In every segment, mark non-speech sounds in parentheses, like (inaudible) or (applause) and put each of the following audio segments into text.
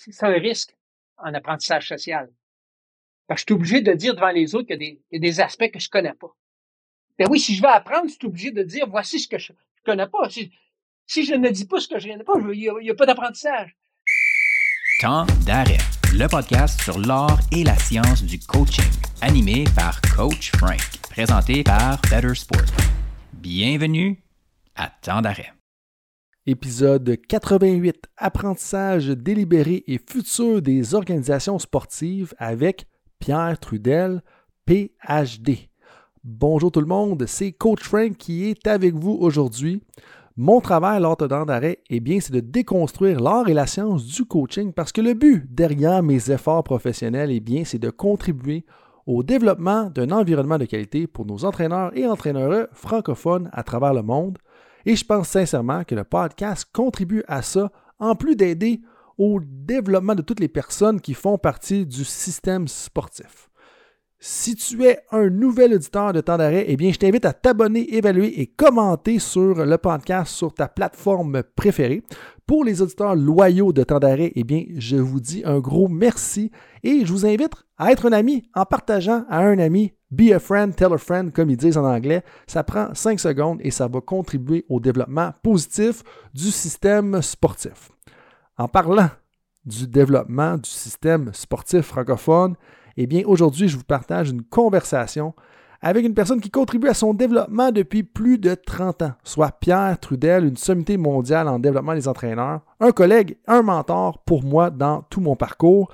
c'est un risque en apprentissage social. Parce que je suis obligé de dire devant les autres qu'il y, a des aspects que je connais pas. Ben oui, si je veux apprendre, je suis obligé de dire voici ce que je, je connais pas. Si, si, je ne dis pas ce que je connais pas, il n'y a, a, pas d'apprentissage. Temps d'arrêt, le podcast sur l'art et la science du coaching, animé par Coach Frank, présenté par Better Sport. Bienvenue à Temps d'arrêt. Épisode 88 Apprentissage délibéré et futur des organisations sportives avec Pierre Trudel, PhD. Bonjour tout le monde, c'est Coach Frank qui est avec vous aujourd'hui. Mon travail lors de d'arrêt, eh bien, c'est de déconstruire l'art et la science du coaching parce que le but derrière mes efforts professionnels, eh bien, c'est de contribuer au développement d'un environnement de qualité pour nos entraîneurs et entraîneurs francophones à travers le monde. Et je pense sincèrement que le podcast contribue à ça, en plus d'aider au développement de toutes les personnes qui font partie du système sportif. Si tu es un nouvel auditeur de temps d'arrêt, eh bien, je t'invite à t'abonner, évaluer et commenter sur le podcast sur ta plateforme préférée. Pour les auditeurs loyaux de temps d'arrêt, eh bien, je vous dis un gros merci et je vous invite à être un ami en partageant à un ami Be a friend, tell a friend, comme ils disent en anglais. Ça prend 5 secondes et ça va contribuer au développement positif du système sportif. En parlant du développement du système sportif francophone, eh bien, aujourd'hui, je vous partage une conversation avec une personne qui contribue à son développement depuis plus de 30 ans, soit Pierre Trudel, une sommité mondiale en développement des entraîneurs, un collègue, un mentor pour moi dans tout mon parcours.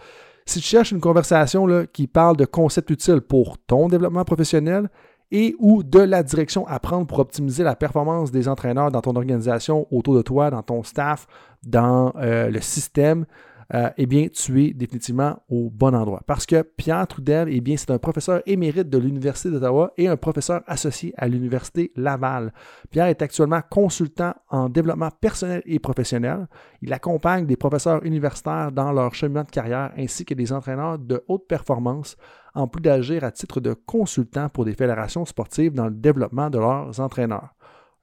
Si tu cherches une conversation qui parle de concepts utiles pour ton développement professionnel et ou de la direction à prendre pour optimiser la performance des entraîneurs dans ton organisation, autour de toi, dans ton staff, dans euh, le système, euh, eh bien, tu es définitivement au bon endroit. Parce que Pierre Trudel, eh bien, c'est un professeur émérite de l'Université d'Ottawa et un professeur associé à l'Université Laval. Pierre est actuellement consultant en développement personnel et professionnel. Il accompagne des professeurs universitaires dans leur cheminement de carrière ainsi que des entraîneurs de haute performance en plus d'agir à titre de consultant pour des fédérations sportives dans le développement de leurs entraîneurs.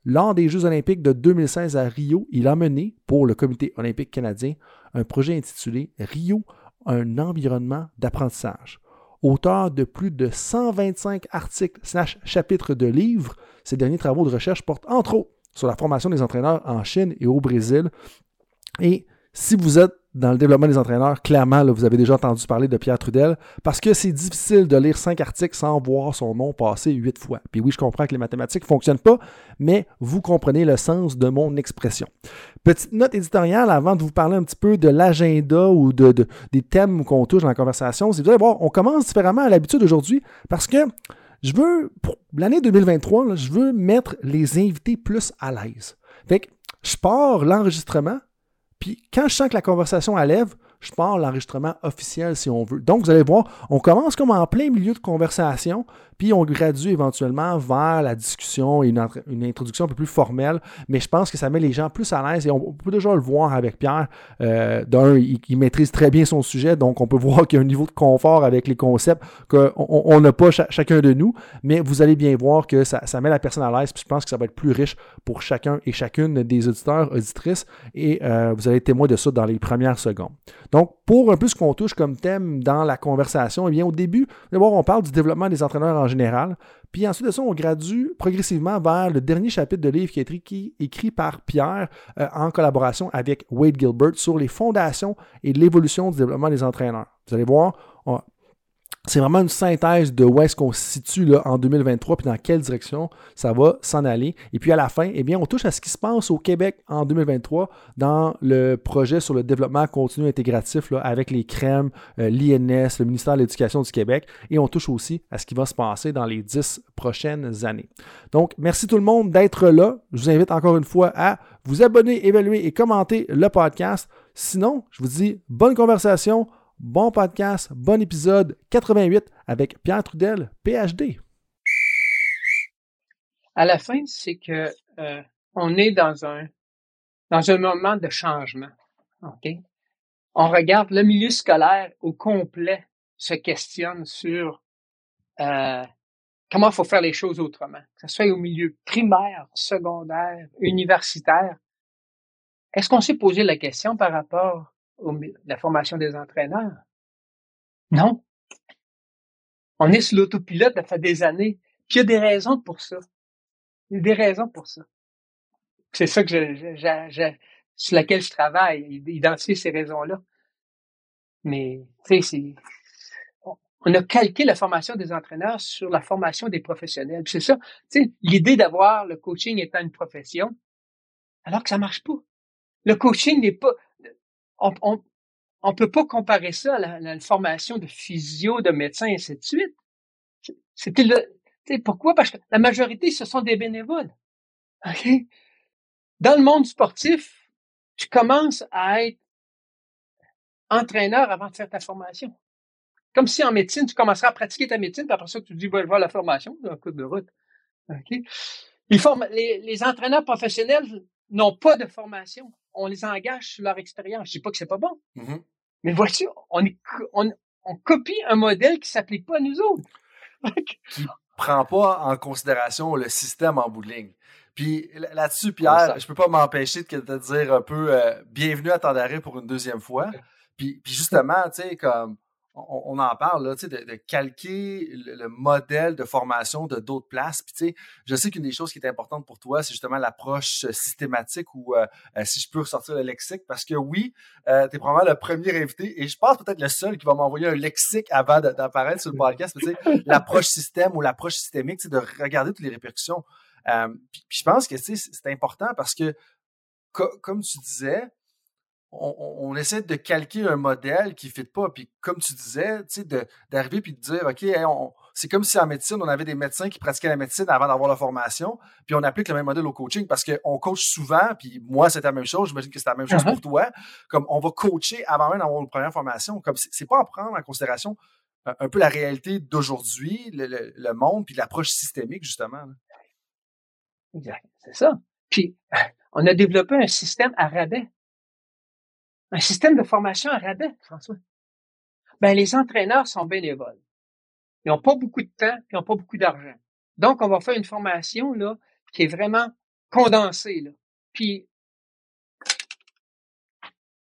Lors des Jeux olympiques de 2016 à Rio, il a mené pour le Comité olympique canadien un projet intitulé Rio, un environnement d'apprentissage. Auteur de plus de 125 articles slash chapitres de livres, ses derniers travaux de recherche portent entre autres sur la formation des entraîneurs en Chine et au Brésil. Et si vous êtes dans le développement des entraîneurs, clairement, vous avez déjà entendu parler de Pierre Trudel, parce que c'est difficile de lire cinq articles sans voir son nom passer huit fois. Puis oui, je comprends que les mathématiques ne fonctionnent pas, mais vous comprenez le sens de mon expression. Petite note éditoriale avant de vous parler un petit peu de l'agenda ou de, des thèmes qu'on touche dans la conversation. C'est vous allez voir, on commence différemment à l'habitude aujourd'hui parce que je veux, pour l'année 2023, je veux mettre les invités plus à l'aise. Fait que je pars l'enregistrement puis quand je sens que la conversation allève, je pars l'enregistrement officiel si on veut. Donc, vous allez voir, on commence comme en plein milieu de conversation, on gradue éventuellement vers la discussion et une, introduction un peu plus formelle. Mais je pense que ça met les gens plus à l'aise et on peut déjà le voir avec Pierre. Euh, d'un, il, maîtrise très bien son sujet, donc on peut (laughs) voir qu'il y a un niveau de confort avec les concepts qu'on n'a pas chacun de nous. Mais vous allez bien voir que ça, met la personne à l'aise, puis je pense que ça va être plus riche pour chacun et chacune des auditeurs, auditrices, et euh, vous allez être témoin de ça dans les premières secondes. Donc, pour un peu ce qu'on touche comme thème dans la conversation, eh bien, au début, d'abord, on parle du développement des entraîneurs en Puis ensuite de ça, on gradue progressivement vers le dernier chapitre de livre qui est écrit, par Pierre euh, en collaboration avec Wade Gilbert sur les fondations et l'évolution du développement des entraîneurs. Vous allez voir, c'est vraiment une synthèse de où est-ce qu'on se situe là, en 2023 puis dans quelle direction ça va s'en aller. Et puis à la fin, eh bien, on touche à ce qui se passe au Québec en 2023 dans le projet sur le développement continu intégratif là, avec les crèmes, euh, l'INS, le ministère de l'Éducation du Québec. Et on touche aussi à ce qui va se passer dans les dix prochaines années. Donc, merci tout le monde d'être là. Je vous invite encore une fois à vous abonner, évaluer et commenter le podcast. Sinon, je vous dis bonne conversation. Bon podcast, bon épisode 88 avec Pierre Trudel, PhD. À la fin, c'est que euh, on est dans un dans un moment de changement. On regarde le milieu scolaire au complet se questionne sur euh, comment il faut faire les choses autrement, que ce soit au milieu primaire, secondaire, universitaire. Est-ce qu'on s'est posé la question par rapport la formation des entraîneurs? Non. On est sur l'autopilote, fait des années. Puis il y a des raisons pour ça. Il y a des raisons pour ça. C'est ça que je, sur laquelle je travaille, identifier ces raisons-là. Mais, tu sais, on a calqué la formation des entraîneurs sur la formation des professionnels. C'est ça, tu sais, l'idée d'avoir le coaching étant une profession, alors que ça marche pas. Le coaching n'est pas, on, on, peut pas comparer ça à la, formation de physio, de médecin, et ainsi de suite. C'était le, pourquoi? Parce que la majorité, ce sont des bénévoles. (laughs) OK? Dans le monde sportif, tu commences à être entraîneur avant de faire ta formation. Comme si en médecine, tu commencerais à pratiquer ta médecine, puis après ça, tu dis, va voir la formation, un coup de route. Okay? les, entraîneurs professionnels n'ont pas de formation. On les engage sur leur expérience. Je dis pas que c'est pas bon. Mm-hmm. Mais voici, on, on, on, copie un modèle qui s'applique pas à nous autres. (laughs) qui prend pas en considération le système en bout de ligne. Puis là-dessus, Pierre, je peux pas m'empêcher de te dire un peu euh, bienvenue à Tandaré pour une deuxième fois. Puis, puis justement, tu sais, comme on, en parle, là, de, de calquer le, modèle de formation de d'autres places. Puis, je sais qu'une des choses qui est importante pour toi, c'est justement l'approche systématique ou, euh, euh, si je peux ressortir le lexique, parce que oui, euh, tu es probablement le premier invité et je pense peut-être le seul qui va m'envoyer un lexique avant d'apparaître sur le podcast. (laughs) l'approche système ou l'approche systémique, c'est de regarder toutes les répercussions. puis, je pense que c'est important parce que, comme tu disais, on, essaie de calquer un modèle qui ne fit pas. Puis comme tu disais, d'arriver puis de dire, OK, c'est comme si en médecine, on avait des médecins qui pratiquaient la médecine avant d'avoir la formation, puis on applique le même modèle au coaching parce qu'on coach souvent, puis moi, c'est la même chose, j'imagine que c'est la même chose pour uh-huh. toi, comme on va coacher avant même d'avoir une première formation. Comme c'est pas en prendre en considération un, peu la réalité d'aujourd'hui, le, monde, puis l'approche systémique, justement. Exact, c'est ça. Puis, on a développé un système à rabais un système de formation à rabais, François. Ben, les entraîneurs sont bénévoles. Ils n'ont pas beaucoup de temps, ils n'ont pas beaucoup d'argent. Donc, on va faire une formation, là, qui est vraiment condensée, là. Puis,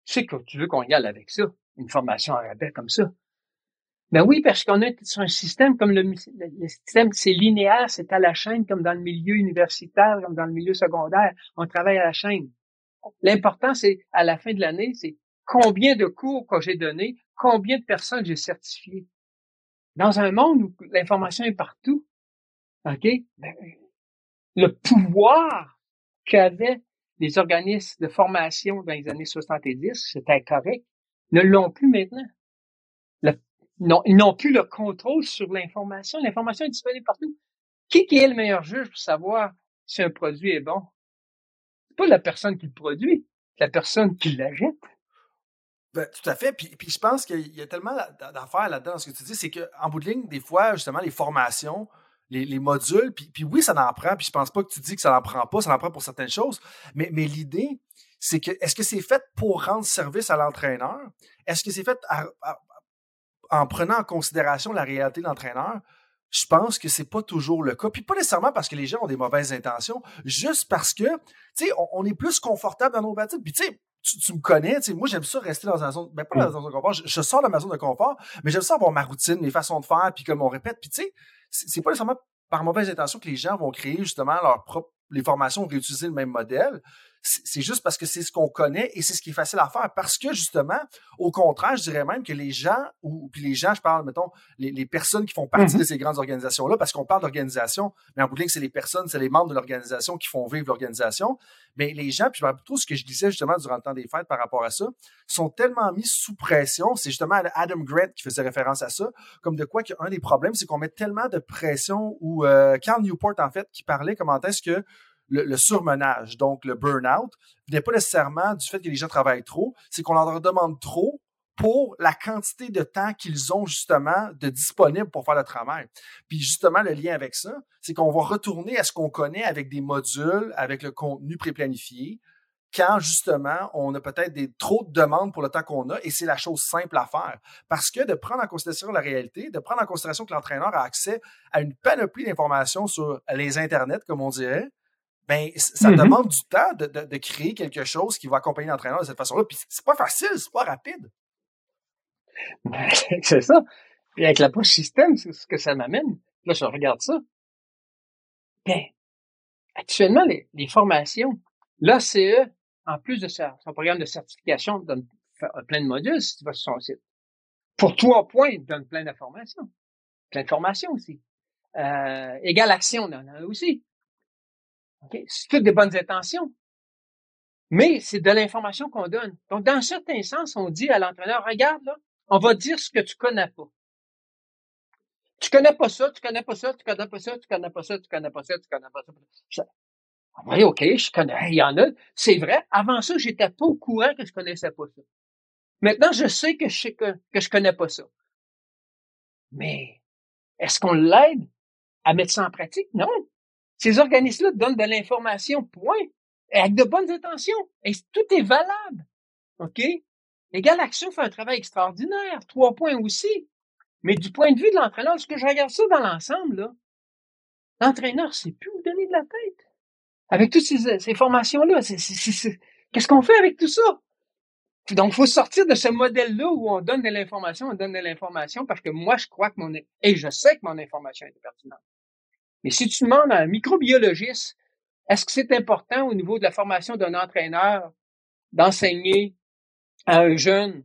sais que tu veux qu'on y aille avec ça, une formation à rabais comme ça. Ben oui, parce qu'on est sur un système comme le, le système, c'est linéaire, c'est à la chaîne, comme dans le milieu universitaire, comme dans le milieu secondaire. On travaille à la chaîne. L'important, c'est, à la fin de l'année, c'est combien de cours que j'ai donnés, combien de personnes j'ai certifiées. Dans un monde où l'information est partout, OK? Ben, le pouvoir qu'avaient les organismes de formation dans les années 70, c'était correct, ne l'ont plus maintenant. ils n'ont plus le contrôle sur l'information. L'information est disponible partout. Qui, qui est le meilleur juge pour savoir si un produit est bon? C'est pas la personne qui le produit, c'est la personne qui l'achète. Ben, tout à fait. Puis, puis je pense qu'il y a tellement d'affaires là-dedans, ce que tu dis, c'est qu'en bout de ligne, des fois, justement, les formations, les, les modules, puis, puis, oui, ça en prend, puis je pense pas que tu dis que ça n'en prend pas, ça en prend pour certaines choses, mais, mais l'idée, c'est que est-ce que c'est fait pour rendre service à l'entraîneur? Est-ce que c'est fait en prenant en considération la réalité de l'entraîneur? Je pense que c'est pas toujours le cas. Puis pas nécessairement parce que les gens ont des mauvaises intentions, juste parce que, tu sais, on, est plus confortable dans nos bâtiments. Puis tu sais, tu, me connais, tu sais, moi j'aime ça rester dans une zone, ben pas dans une zone de confort, je, sors de ma zone de confort, mais j'aime ça avoir ma routine, mes façons de faire, puis comme on répète, puis tu sais, c'est pas nécessairement par mauvaise intention que les gens vont créer justement leur propre, les formations, réutiliser le même modèle c'est juste parce que c'est ce qu'on connaît et c'est ce qui est facile à faire. Parce que justement, au contraire, je dirais même que les gens, ou puis les gens, je parle, mettons, les, les personnes qui font partie mm-hmm. de ces grandes organisations-là, parce qu'on parle d'organisation, mais en bout de ligne, c'est les personnes, c'est les membres de l'organisation qui font vivre l'organisation. Mais les gens, puis je plutôt ce que je disais justement durant le temps des fêtes par rapport à ça, sont tellement mis sous pression. C'est justement Adam Grant qui faisait référence à ça, comme de quoi qu'un des problèmes, c'est qu'on met tellement de pression, ou euh, Carl Newport, en fait, qui parlait comment est-ce que le, surmenage, donc le burn-out, n'est pas nécessairement du fait que les gens travaillent trop, c'est qu'on leur demande trop pour la quantité de temps qu'ils ont justement de disponible pour faire le travail. Puis justement, le lien avec ça, c'est qu'on va retourner à ce qu'on connaît avec des modules, avec le contenu préplanifié, quand justement on a peut-être des trop de demandes pour le temps qu'on a et c'est la chose simple à faire. Parce que de prendre en considération la réalité, de prendre en considération que l'entraîneur a accès à une panoplie d'informations sur les internets, comme on dirait, ben, ça mm-hmm. demande du temps de, de, créer quelque chose qui va accompagner l'entraîneur de cette façon-là. Puis c'est pas facile, c'est pas rapide. (laughs) c'est ça. Puis avec l'approche système, c'est ce que ça m'amène. Là, je regarde ça. Ben, actuellement, les, les formations, l'ACE, en plus de son programme de certification, donne plein de modules si tu vas sur son site. Pour trois points, il donne plein d'informations. Plein d'informations aussi. Euh, égale action, on en a aussi. Okay? C'est toutes des bonnes intentions. Mais c'est de l'information qu'on donne. Donc, dans un certain sens, on dit à l'entraîneur, regarde, là, on va dire ce que tu connais pas. Tu connais pas ça, tu connais pas ça, tu connais pas ça, tu connais pas ça, tu connais pas ça, tu connais pas ça. Oui, OK, je connais, il y en a. C'est vrai. Avant ça, j'étais pas au courant que je connaissais pas ça. Maintenant, je sais que je que je connais pas ça. Mais est-ce qu'on l'aide à mettre ça en pratique? Non. Ces organismes-là donnent de l'information, point, avec de bonnes intentions. Et tout est valable. OK? Égal Action fait un travail extraordinaire. Trois points aussi. Mais du point de vue de l'entraîneur, lorsque je regarde ça dans l'ensemble, l'entraîneur sait plus où donner de la tête. Avec toutes ces, ces formations-là, qu'est-ce qu'on fait avec tout ça? Donc, il faut sortir de ce modèle-là où on donne de l'information, on donne de l'information parce que moi, je crois que mon, et je sais que mon information est pertinente. Mais si tu demandes à un microbiologiste, est-ce que c'est important au niveau de la formation d'un entraîneur d'enseigner à un jeune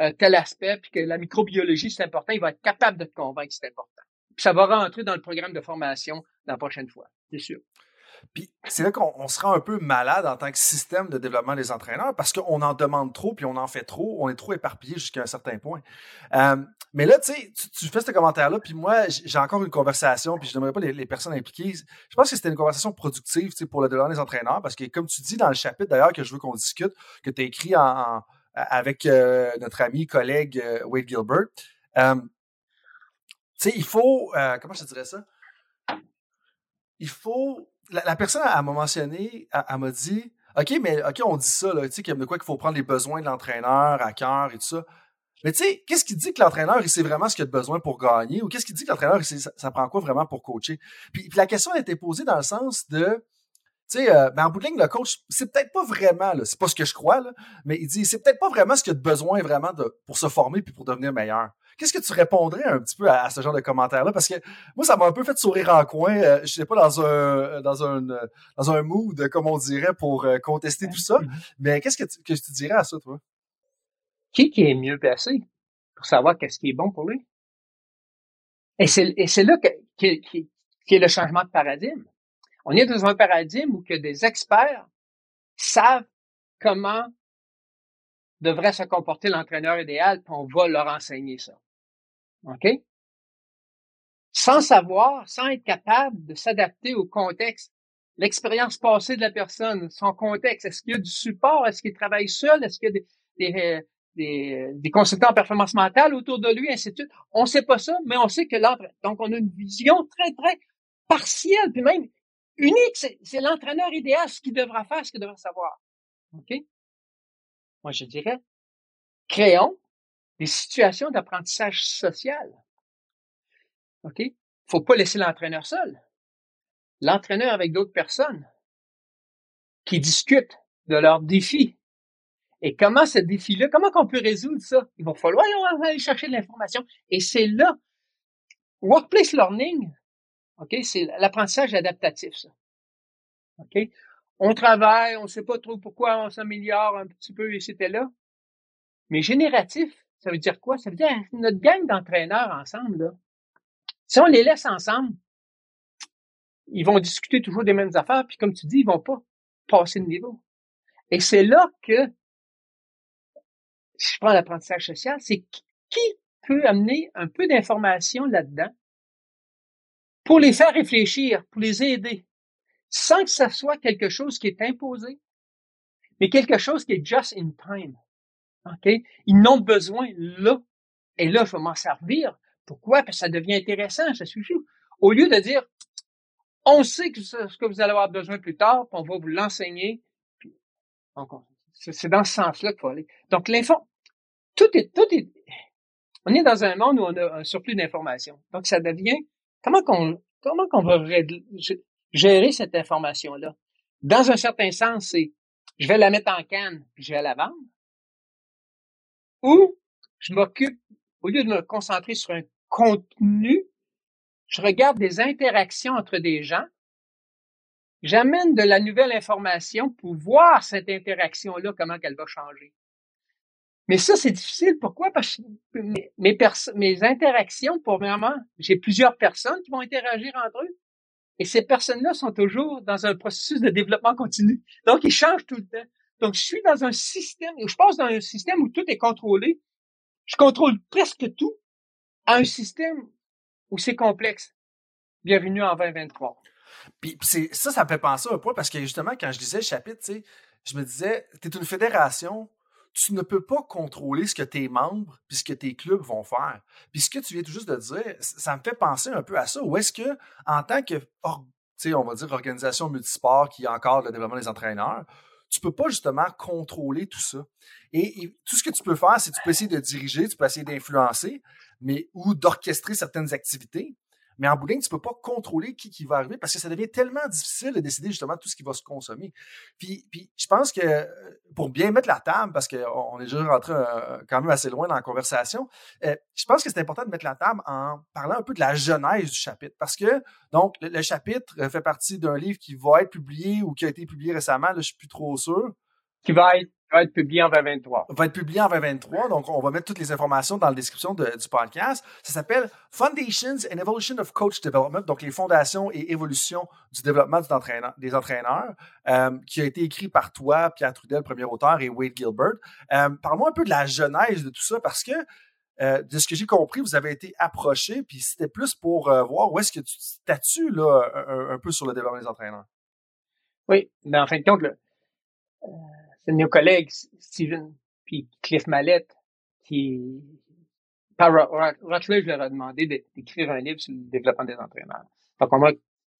euh, tel aspect, puis que la microbiologie, c'est important, il va être capable de te convaincre que c'est important. Puis ça va rentrer dans le programme de formation la prochaine fois, c'est sûr. Puis c'est là qu'on se rend un peu malade en tant que système de développement des entraîneurs parce qu'on en demande trop puis on en fait trop. On est trop éparpillé jusqu'à un certain point. Euh, mais là, tu sais, tu fais ce commentaire-là, puis moi, j'ai encore une conversation, puis je n'aimerais pas les, personnes impliquées. Je pense que c'était une conversation productive pour le développement des entraîneurs parce que, comme tu dis dans le chapitre d'ailleurs que je veux qu'on discute, que tu as écrit avec euh, notre ami, collègue euh, Wade Gilbert, tu sais, il faut, comment je te dirais ça? Il faut la, personne, elle m'a mentionné, elle, m'a dit OK, mais OK, on dit ça, tu sais, qu'il y a de quoi qu'il faut prendre les besoins de l'entraîneur à cœur et tout ça. Mais tu sais, qu'est-ce qui dit que l'entraîneur, il sait vraiment ce qu'il a de besoin pour gagner ou qu'est-ce qui dit que l'entraîneur, ça, prend quoi vraiment pour coacher? Puis, la question a été posée dans le sens de, tu sais, euh, ben en bout de ligne, le coach, c'est peut-être pas vraiment, c'est pas ce que je crois, là, mais il dit, c'est peut-être pas vraiment ce qu'il a de besoin vraiment de, pour se former puis pour devenir meilleur. Qu'est-ce que tu répondrais un petit peu à, ce genre de commentaires-là? Parce que moi, ça m'a un peu fait sourire en coin. Euh, je sais pas dans un dans un dans un mood, comme on dirait, pour euh, contester tout ça. Mais qu'est-ce que tu, que tu dirais à ça, toi? Qui qui est mieux placé pour savoir qu'est-ce qui est bon pour lui? Et c'est, et c'est là que, qui, qui, est le changement de paradigme. On est dans un paradigme où que des experts savent comment devrait se comporter l'entraîneur idéal, puis on va leur enseigner ça. OK? Sans savoir, sans être capable de s'adapter au contexte, l'expérience passée de la personne, son contexte. Est-ce qu'il y a du support? Est-ce qu'il travaille seul? Est-ce qu'il y a des, des, consultants en performance mentale autour de lui, ainsi de suite? On sait pas ça, mais on sait que l'entraîneur, donc on a une vision très, très partielle, puis même unique. C'est l'entraîneur idéal, ce qu'il devra faire, ce qu'il devra savoir. OK? Moi, je dirais, créons des situations d'apprentissage social. OK? Faut pas laisser l'entraîneur seul. L'entraîneur avec d'autres personnes qui discutent de leurs défis. Et comment ce défi-là, comment qu'on peut résoudre ça? Il va falloir aller chercher de l'information. Et c'est là, workplace learning, OK, c'est l'apprentissage adaptatif, ça. OK? On travaille, on sait pas trop pourquoi on s'améliore un petit peu et c'était là. Mais génératif, ça veut dire quoi? Ça veut dire notre gang d'entraîneurs ensemble, là. Si on les laisse ensemble, ils vont discuter toujours des mêmes affaires, puis comme tu dis, ils vont pas passer de niveau. Et c'est là que, si je prends l'apprentissage social, c'est qui peut amener un peu d'information là-dedans pour les faire réfléchir, pour les aider, sans que ça soit quelque chose qui est imposé, mais quelque chose qui est just in time. OK? Ils n'ont besoin là. Et là, je vais m'en servir. Pourquoi? Parce que ça devient intéressant, ça suffit. Au lieu de dire, on sait que ce que vous allez avoir besoin plus tard, puis on va vous l'enseigner. C'est dans ce sens-là qu'il faut aller. Donc, l'info, tout est, tout est, on est dans un monde où on a un surplus d'informations. Donc, ça devient, comment qu'on, comment qu'on va gérer cette information-là? dans un certain sens, c'est je vais la mettre en canne je vais la vendre. Ou je m'occupe, au lieu de me concentrer sur un contenu, je regarde des interactions entre des gens, j'amène de la nouvelle information pour voir cette interaction-là, comment elle va changer. Mais ça, c'est difficile. Pourquoi? Parce que mes, mes, interactions, pour vraiment, j'ai plusieurs personnes qui vont interagir entre eux. Et ces personnes-là sont toujours dans un processus de développement continu. Donc, ils changent tout le temps. Donc, je suis dans un système, je passe dans un système où tout est contrôlé. Je contrôle presque tout à un système où c'est complexe. Bienvenue en 2023. Puis ça, ça me fait penser un peu parce que justement, quand je disais le chapitre, je me disais, tu es une fédération, tu ne peux pas contrôler ce que tes membres puis ce que tes clubs vont faire. Puis ce que tu viens tout juste de dire, ça me fait penser un peu à ça. Ou est-ce que, en tant que, sais, on va dire, organisation multisport qui encore le développement des entraîneurs, tu peux pas justement contrôler tout ça. Et, tout ce que tu peux faire, c'est tu peux essayer de diriger, tu peux essayer d'influencer, mais ou d'orchestrer certaines activités. Mais en bout tu ne peux pas contrôler qui, qui va arriver parce que ça devient tellement difficile de décider justement tout ce qui va se consommer. Puis, puis je pense que euh, pour bien mettre la table, parce qu'on est déjà rentré euh, quand même assez loin dans la conversation, euh, je pense que c'est important de mettre la table en parlant un peu de la genèse du chapitre. Parce que, donc, le, chapitre fait partie d'un livre qui va être publié ou qui a été publié récemment, là, je suis plus trop sûr. Qui va être va être publié en 2023. Va être publié en 2023. Donc, on va mettre toutes les informations dans la description du podcast. Ça s'appelle Foundations and Evolution of Coach Development, donc les fondations et évolution du développement des entraîneurs, euh, qui a été écrit par toi, Pierre Trudel, premier auteur, et Wade Gilbert. Euh, Parle-moi un peu de la genèse de tout ça, parce que euh, de ce que j'ai compris, vous avez été approché, puis c'était plus pour voir où est-ce que tu statues là, un, peu sur le développement des entraîneurs. Oui, mais en fin de compte, là, c'est nos collègues Steven puis Cliff Mallette qui par Routledge leur a demandé d'écrire un livre sur le développement des entraîneurs. Donc on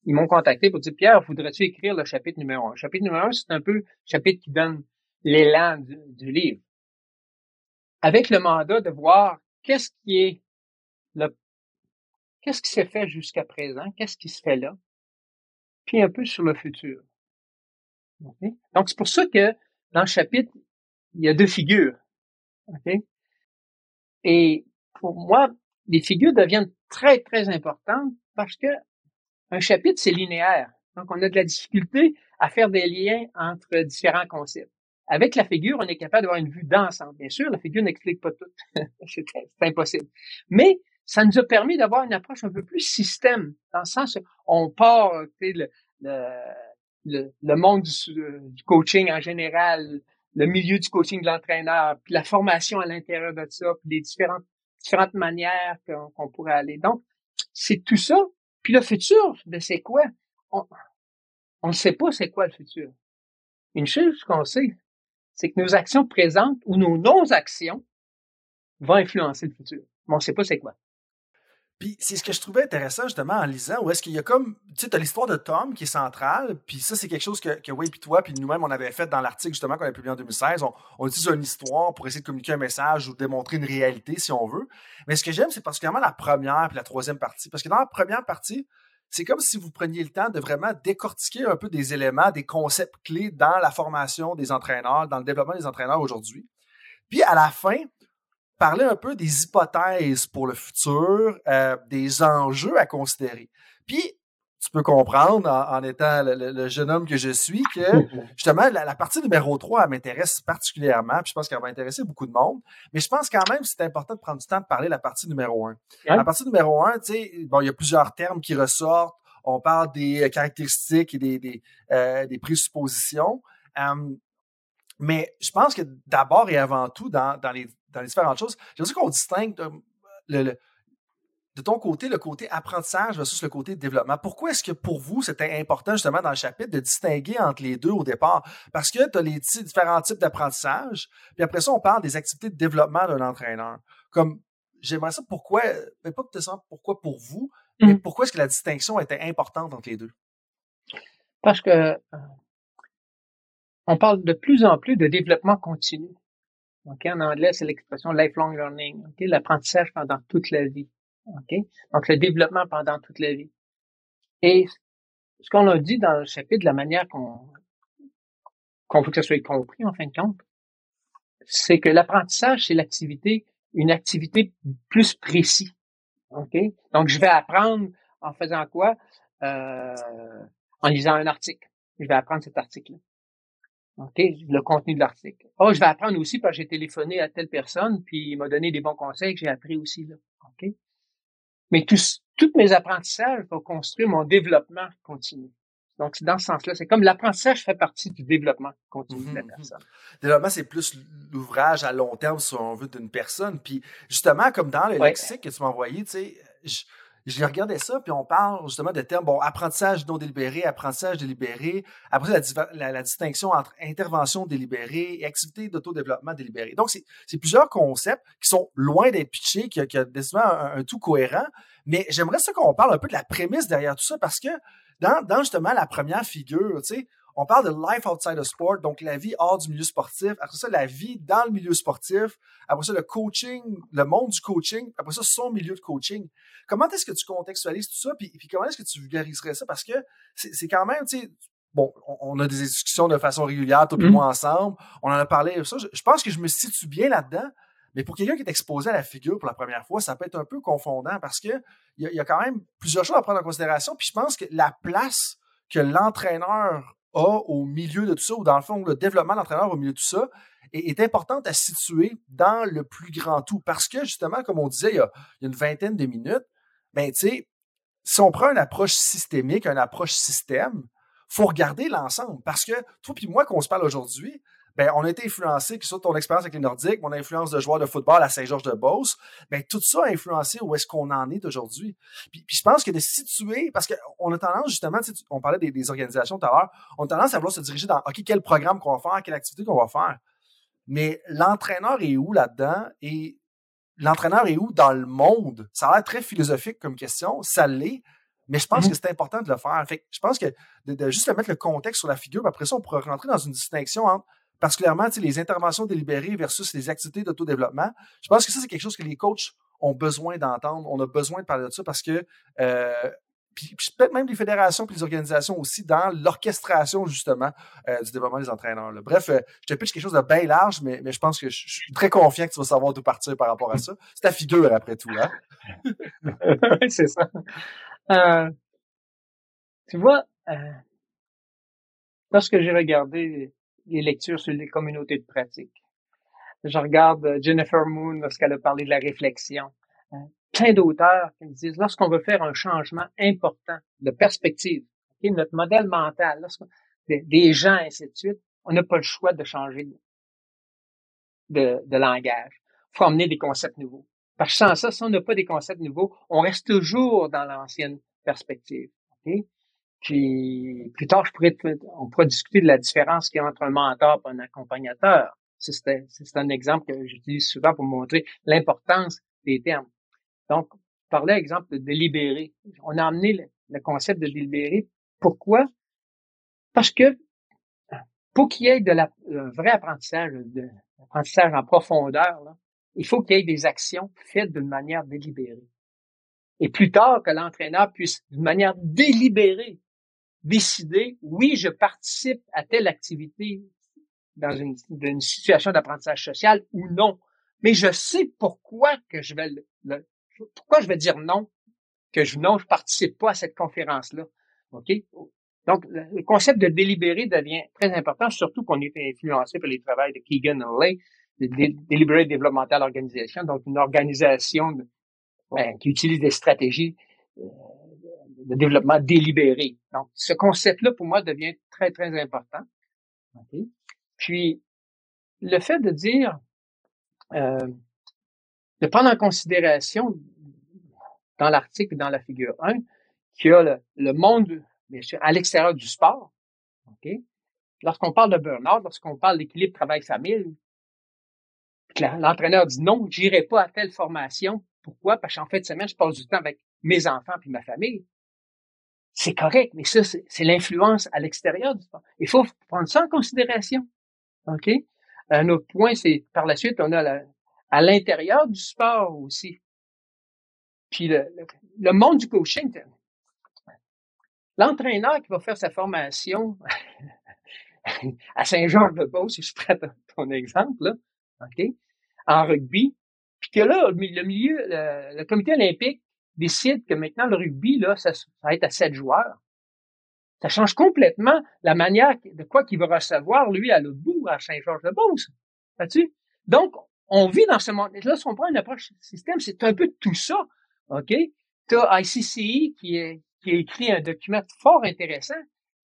ils m'ont contacté pour dire Pierre, voudrais-tu écrire le chapitre numéro un? Le chapitre numéro un, c'est un peu le chapitre qui donne l'élan du, du, livre. Avec le mandat de voir qu'est-ce qui est le qu'est-ce qui s'est fait jusqu'à présent, qu'est-ce qui se fait là, puis un peu sur le futur. Donc c'est pour ça que dans le chapitre, il y a deux figures. Et pour moi, les figures deviennent très, très importantes parce que un chapitre, c'est linéaire. Donc, on a de la difficulté à faire des liens entre différents concepts. Avec la figure, on est capable d'avoir une vue d'ensemble. Bien sûr, la figure n'explique pas tout. (laughs) c'est impossible. Mais ça nous a permis d'avoir une approche un peu plus système, dans le sens on part, sais, le, le, le monde du, coaching en général, le milieu du coaching de l'entraîneur, puis la formation à l'intérieur de ça, puis les différentes différentes manières qu'on pourrait aller. Donc, c'est tout ça. Puis le futur, ben c'est quoi? On ne sait pas c'est quoi le futur. Une chose qu'on sait, c'est que nos actions présentes ou nos non-actions vont influencer le futur. Mais on ne sait pas c'est quoi. Puis c'est ce que je trouvais intéressant justement en lisant, où est-ce qu'il y a comme, tu sais, tu as l'histoire de Tom qui est centrale, puis ça c'est quelque chose que, que Wade puis toi, puis nous-mêmes on avait fait dans l'article justement qu'on a publié en 2016. On, on utilise une histoire pour essayer de communiquer un message ou démontrer une réalité si on veut. Mais ce que j'aime, c'est particulièrement la première puis la troisième partie. Parce que dans la première partie, c'est comme si vous preniez le temps de vraiment décortiquer un peu des éléments, des concepts clés dans la formation des entraîneurs, dans le développement des entraîneurs aujourd'hui. Puis à la fin, parler un peu des hypothèses pour le futur, euh, des enjeux à considérer. Puis, tu peux comprendre, en, étant le, jeune homme que je suis, que (laughs) justement, la, partie numéro 3 m'intéresse particulièrement, puis je pense qu'elle va intéresser beaucoup de monde. Mais je pense quand même que c'est important de prendre du temps de parler de la partie numéro 1. La partie numéro 1, tu sais, bon, il y a plusieurs termes qui ressortent. On parle des caractéristiques et des, des, euh, des présuppositions. Mais je pense que d'abord et avant tout, dans, dans, les, dans les différentes choses, j'ai qu'on distingue le, de ton côté le côté apprentissage versus le côté développement. Pourquoi est-ce que pour vous, c'était important justement dans le chapitre de distinguer entre les deux au départ? Parce que tu as les différents types d'apprentissage, puis après ça, on parle des activités de développement d'un entraîneur. Comme j'aimerais ça, pourquoi, mais pas peut-être pourquoi pour vous, mais mmh. pourquoi est-ce que la distinction était importante entre les deux? Parce que euh, on parle de plus en plus de développement continu. En anglais, c'est l'expression lifelong learning, l'apprentissage pendant toute la vie. Donc, le développement pendant toute la vie. Et ce qu'on a dit dans le chapitre, de la manière qu'on qu'on veut que ça soit compris en fin de compte, c'est que l'apprentissage, c'est l'activité, une activité plus précise. OK? Donc, je vais apprendre en faisant quoi? Euh, en lisant un article. Je vais apprendre cet article-là. OK? Le contenu de l'article. Oh, je vais apprendre aussi parce que j'ai téléphoné à telle personne, puis il m'a donné des bons conseils que j'ai appris aussi là. OK? Mais tous, tous mes apprentissages vont construire mon développement continu. Donc, c'est dans ce sens-là. C'est comme l'apprentissage fait partie du développement continu de la mhm, mhm. personne. Développement, c'est plus l'ouvrage à long terme, si on veut, d'une personne. Puis, justement, comme dans le lexique que tu m'as envoyé, tu sais, je, regardais ça, puis on parle justement de termes, bon, apprentissage non délibéré, apprentissage délibéré, après la, la, distinction entre intervention délibérée et activité d'autodéveloppement délibéré. Donc, c'est plusieurs concepts qui sont loin d'être pitchés, qui, qui décidément un, un, tout cohérent, mais j'aimerais ça qu'on parle un peu de la prémisse derrière tout ça, parce que dans, justement la première figure, tu sais, on parle de life outside of sport, donc la vie hors du milieu sportif. Après ça, la vie dans le milieu sportif. Après ça, le coaching, le monde du coaching. Après ça, son milieu de coaching. Comment est-ce que tu contextualises tout ça? Puis, puis comment est-ce que tu vulgariserais ça? Parce que c'est quand même, tu sais, bon, on, a des discussions de façon régulière, toi et mm-hmm. moi ensemble. On en a parlé. Ça, je, je pense que je me situe bien là-dedans. Mais pour quelqu'un qui est exposé à la figure pour la première fois, ça peut être un peu confondant parce que il y, a quand même plusieurs choses à prendre en considération. Puis je pense que la place que l'entraîneur a au milieu de tout ça, ou dans le fond, le développement de l'entraîneur au milieu de tout ça, est, importante à situer dans le plus grand tout. Parce que justement, comme on disait il y a, une vingtaine de minutes, ben tu sais, si on prend une approche systémique, une approche système, faut regarder l'ensemble. Parce que toi puis moi, qu'on se parle aujourd'hui, ben, on a été influencé, que soit ton expérience avec les Nordiques, mon influence de joueur de football à Saint-Georges-de-Beauce, ben, tout ça a influencé où est-ce qu'on en est aujourd'hui. Puis, je pense que de situer, parce qu'on a tendance justement, on parlait des, organisations tout à l'heure, on a tendance à vouloir se diriger dans, OK, quel programme qu'on va faire, quelle activité qu'on va faire. Mais l'entraîneur est où là-dedans? Et l'entraîneur est où dans le monde? Ça a l'air très philosophique comme question, ça l'est, mais je pense mm-hmm. que c'est important de le faire. Fait je pense que de, de, juste mettre le contexte sur la figure, après ça, on pourrait rentrer dans une distinction entre particulièrement les interventions délibérées versus les activités d'autodéveloppement. Je pense que ça, c'est quelque chose que les coachs ont besoin d'entendre. On a besoin de parler de ça parce que euh, puis, peut-être même les fédérations et les organisations aussi dans l'orchestration justement euh, du développement des entraîneurs. Bref, euh, je te pitch quelque chose de bien large, mais, mais je pense que je, suis très confiant que tu vas savoir d'où partir par rapport à ça. C'est ta figure après tout, hein? (laughs) c'est ça. Euh, tu vois, lorsque j'ai regardé les lectures sur les communautés de pratique. Je regarde euh, Jennifer Moon lorsqu'elle a parlé de la réflexion. Euh, plein d'auteurs qui me disent, lorsqu'on veut faire un changement important de perspective, notre modèle mental, des gens, ainsi de suite, on n'a pas le choix de changer de, de langage. Il faut amener des concepts nouveaux. Parce que sans ça, si on n'a pas des concepts nouveaux, on reste toujours dans l'ancienne perspective. Puis plus tard, je pourrais, on pourrait discuter de la différence qu'il y a entre un mentor et un accompagnateur. C'est un exemple que j'utilise souvent pour montrer l'importance des termes. Donc, par exemple de délibérer. On a amené le, concept de délibérer. Pourquoi? Parce que pour qu'il y ait de la, vrai apprentissage, de apprentissage en profondeur, il faut qu'il y ait des actions faites d'une manière délibérée. Et plus tard, que l'entraîneur puisse, d'une manière délibérée, décider, oui, je participe à telle activité dans une, situation d'apprentissage social ou non. Mais je sais pourquoi que je vais pourquoi je vais dire non, que je, non, je participe pas à cette conférence-là. OK? Donc, le concept de délibérer devient très important, surtout qu'on est influencé par les travaux de Keegan Lay, de Deliberate Developmental Organization, donc une organisation ben, qui utilise des stratégies euh, de développement délibéré. Donc, ce concept-là, pour moi, devient très, très important. Puis, le fait de dire, euh, de prendre en considération dans l'article, dans la figure 1, qu'il y a le, monde, bien sûr, à l'extérieur du sport. Lorsqu'on parle de burn-out, lorsqu'on parle d'équilibre travail-famille, l'entraîneur dit non, j'irai pas à telle formation. Pourquoi? Parce qu'en fait de semaine, je passe du temps avec mes enfants puis ma famille c'est correct, mais ça, c'est l'influence à l'extérieur du sport. Il faut prendre ça en considération. OK? Un autre point, c'est par la suite, on a à l'intérieur du sport aussi. Puis le, le, monde du coaching, l'entraîneur qui va faire sa formation (laughs) à Saint-Georges-de-Beauce, si je prends ton exemple, là, OK, en rugby, puis que là, le milieu, le, comité olympique décide que maintenant le rugby, là, ça, va être à sept joueurs. Ça change complètement la manière de quoi qu'il va recevoir, lui, à l'autre bout, à Saint-Georges-de-Beauce. tu Donc, on vit dans ce monde. Là, si on prend une approche système, c'est un peu tout ça. OK? Tu as ICCI qui, est, qui a écrit un document fort intéressant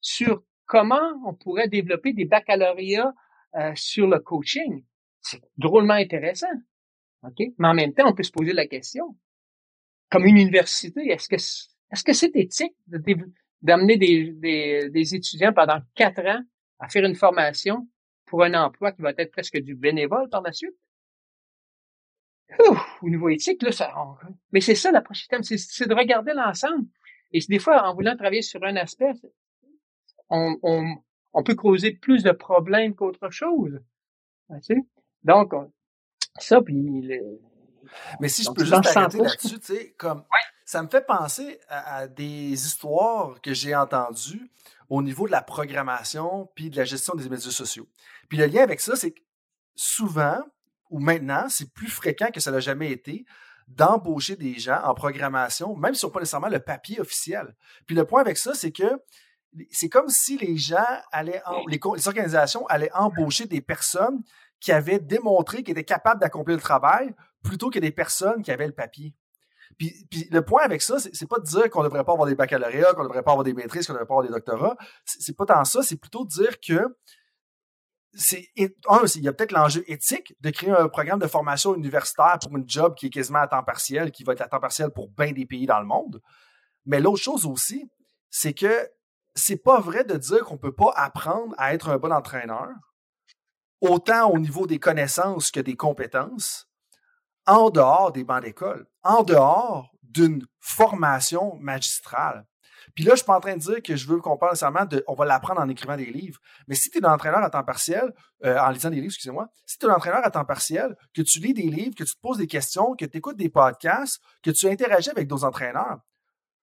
sur comment on pourrait développer des baccalauréats euh, sur le coaching. C'est drôlement intéressant. OK? Mais en même temps, on peut se poser la question. Comme une université, est-ce que est-ce que c'est éthique d'amener des, des, des étudiants pendant quatre ans à faire une formation pour un emploi qui va être presque du bénévole par la suite? au niveau éthique, là, ça, mais c'est ça l'approche système, c'est de regarder l'ensemble. Et des fois, en voulant travailler sur un aspect, on, on, on peut causer plus de problèmes qu'autre chose. Tu Donc, ça, puis... Mais si je peux juste arrêter là-dessus, tu sais, comme... Ça me fait penser à, des histoires que j'ai entendues au niveau de la programmation puis de la gestion des médias sociaux. Puis le lien avec ça, c'est que souvent, ou maintenant, c'est plus fréquent que ça n'a jamais été, d'embaucher des gens en programmation, même si ce n'est pas nécessairement le papier officiel. Puis le point avec ça, c'est que c'est comme si les gens allaient, les, organisations allaient embaucher des personnes qui avaient démontré qu'ils étaient capables d'accomplir le travail plutôt que des personnes qui avaient le papier. Puis, le point avec ça, c'est pas de dire qu'on ne devrait pas avoir des baccalauréats, qu'on ne devrait pas avoir des maîtrises, qu'on ne devrait pas avoir des doctorats. C'est pas tant ça, c'est plutôt de dire que c'est un, il y a peut-être l'enjeu éthique de créer un programme de formation universitaire pour une job qui est quasiment à temps partiel, qui va être à temps partiel pour bien des pays dans le monde. Mais l'autre chose aussi, c'est que c'est pas vrai de dire qu'on peut pas apprendre à être un bon entraîneur, autant au niveau des connaissances que des compétences, en dehors des bancs d'école, en dehors d'une formation magistrale. Puis là, je suis pas en train de dire que je veux qu'on parle nécessairement de, on va l'apprendre en écrivant des livres. Mais si tu es un entraîneur à temps partiel, euh, en lisant des livres, excusez-moi, si tu es un entraîneur à temps partiel, que tu lis des livres, que tu te poses des questions, que tu écoutes des podcasts, que tu interagis avec d'autres entraîneurs,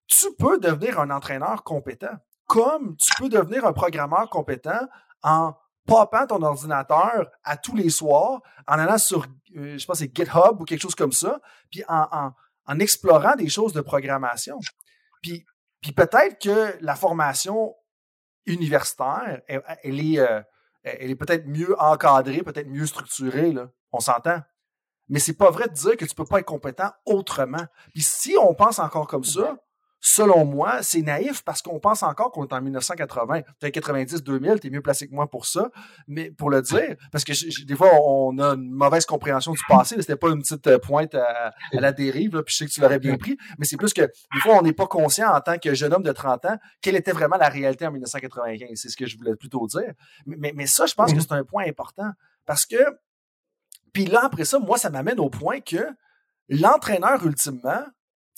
tu peux devenir un entraîneur compétent. Comme tu peux devenir un programmeur compétent en popant ton ordinateur à tous les soirs, en allant sur, euh, je pense, c'est GitHub ou quelque chose comme ça, puis en, en, en explorant des choses de programmation. Puis puis peut-être que la formation universitaire, elle, est, euh, elle est peut-être mieux encadrée, peut-être mieux structurée, là. on s'entend. Mais c'est pas vrai de dire que tu peux pas être compétent autrement. Puis si on pense encore comme ça, selon moi, c'est naïf parce qu'on pense encore qu'on est en 1980. Peut-être 90, 2000, t'es mieux placé que moi pour ça, mais pour le dire, parce que des fois, on a une mauvaise compréhension du passé. C'était pas une petite euh, pointe à, la dérive, puis je sais que tu l'aurais bien pris, mais c'est plus que des fois, on n'est pas conscient en tant que jeune homme de 30 ans quelle était vraiment la réalité en 1995. C'est ce que je voulais plutôt dire. Mais, mais, ça, je pense que mhm. c'est un point important parce que, puis là, après ça, moi, ça m'amène au point que l'entraîneur, ultimement,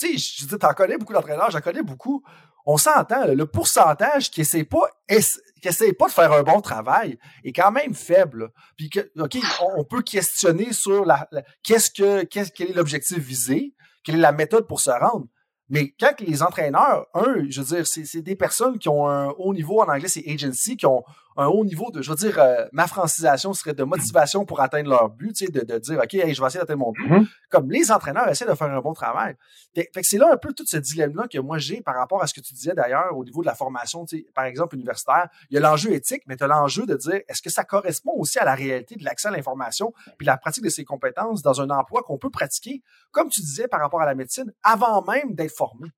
tu sais, je dis, t'en connais beaucoup d'entraîneurs, j'en connais beaucoup. On s'entend, le pourcentage qui essaie pas, qui essaie pas de faire un bon travail est quand même faible. Puis OK, on, peut questionner sur la, qu'est-ce que, qu'est-ce, quel est l'objectif visé, quelle est la méthode pour se rendre. Mais quand les entraîneurs, un, je veux dire, c'est des personnes qui ont un haut niveau, en anglais c'est agency, qui ont un haut niveau de, je veux dire, euh, ma francisation serait de motivation pour atteindre leur but, tu sais, de, de dire, OK, je vais essayer d'atteindre mon but. Mm-hmm. Comme les entraîneurs essaient de faire un bon travail. Fait, que c'est là un peu tout ce dilemme-là que moi j'ai par rapport à ce que tu disais d'ailleurs au niveau de la formation, tu sais, par exemple, universitaire. Il y a l'enjeu éthique, mais tu as l'enjeu de dire, est-ce que ça correspond aussi à la réalité de l'accès à l'information puis la pratique de ses compétences dans un emploi qu'on peut pratiquer, comme tu disais par rapport à la médecine, avant même d'être formé?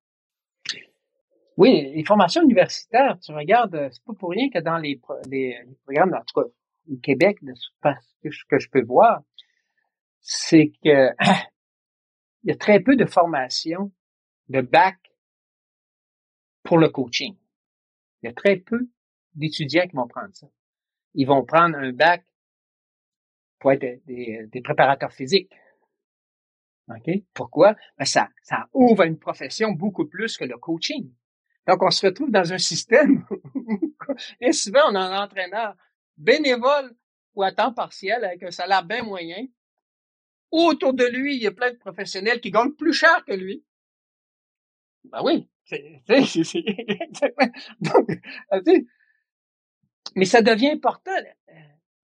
Oui, les formations universitaires, tu regardes, euh, c'est pas pour rien que dans les, les, programmes, en tout cas au Québec, de ce que je peux voir, c'est que (clears throat) il y a très peu de formations de bac pour le coaching. Il y a très peu d'étudiants qui vont prendre ça. Ils vont prendre un bac pour être des, des préparateurs physiques. OK? Pourquoi? Ben ça, ça ouvre une profession beaucoup plus que le coaching. Donc, on se retrouve dans un système (laughs) et souvent, on a un entraîneur bénévole ou à temps partiel avec un salaire bien moyen. Autour de lui, il y a plein de professionnels qui gagnent plus cher que lui. Ben oui, c'est, (laughs) Donc, mais ça devient important.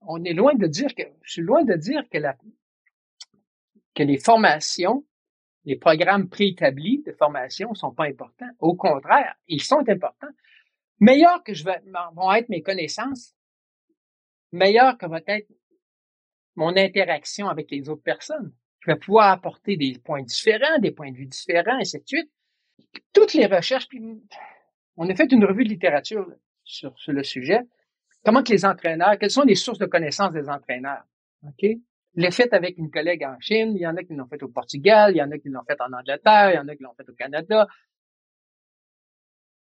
On est loin de dire que, je suis loin de dire que les formations, les programmes préétablis de formation sont pas importants. Au contraire, ils sont importants. Meilleur que je vais, vont être mes connaissances, meilleur que va être mon interaction avec les autres personnes. Je vais pouvoir apporter des points différents, des points de vue différents, et ainsi de suite. Toutes les recherches, puis on a fait une revue de littérature sur, sur le sujet. Comment que les entraîneurs, quelles sont les sources de connaissances des entraîneurs? OK? L'ai fait avec une collègue en Chine, il y en a qui l'ont fait au Portugal, il y en a qui l'ont fait en Angleterre, il y en a qui l'ont fait au Canada.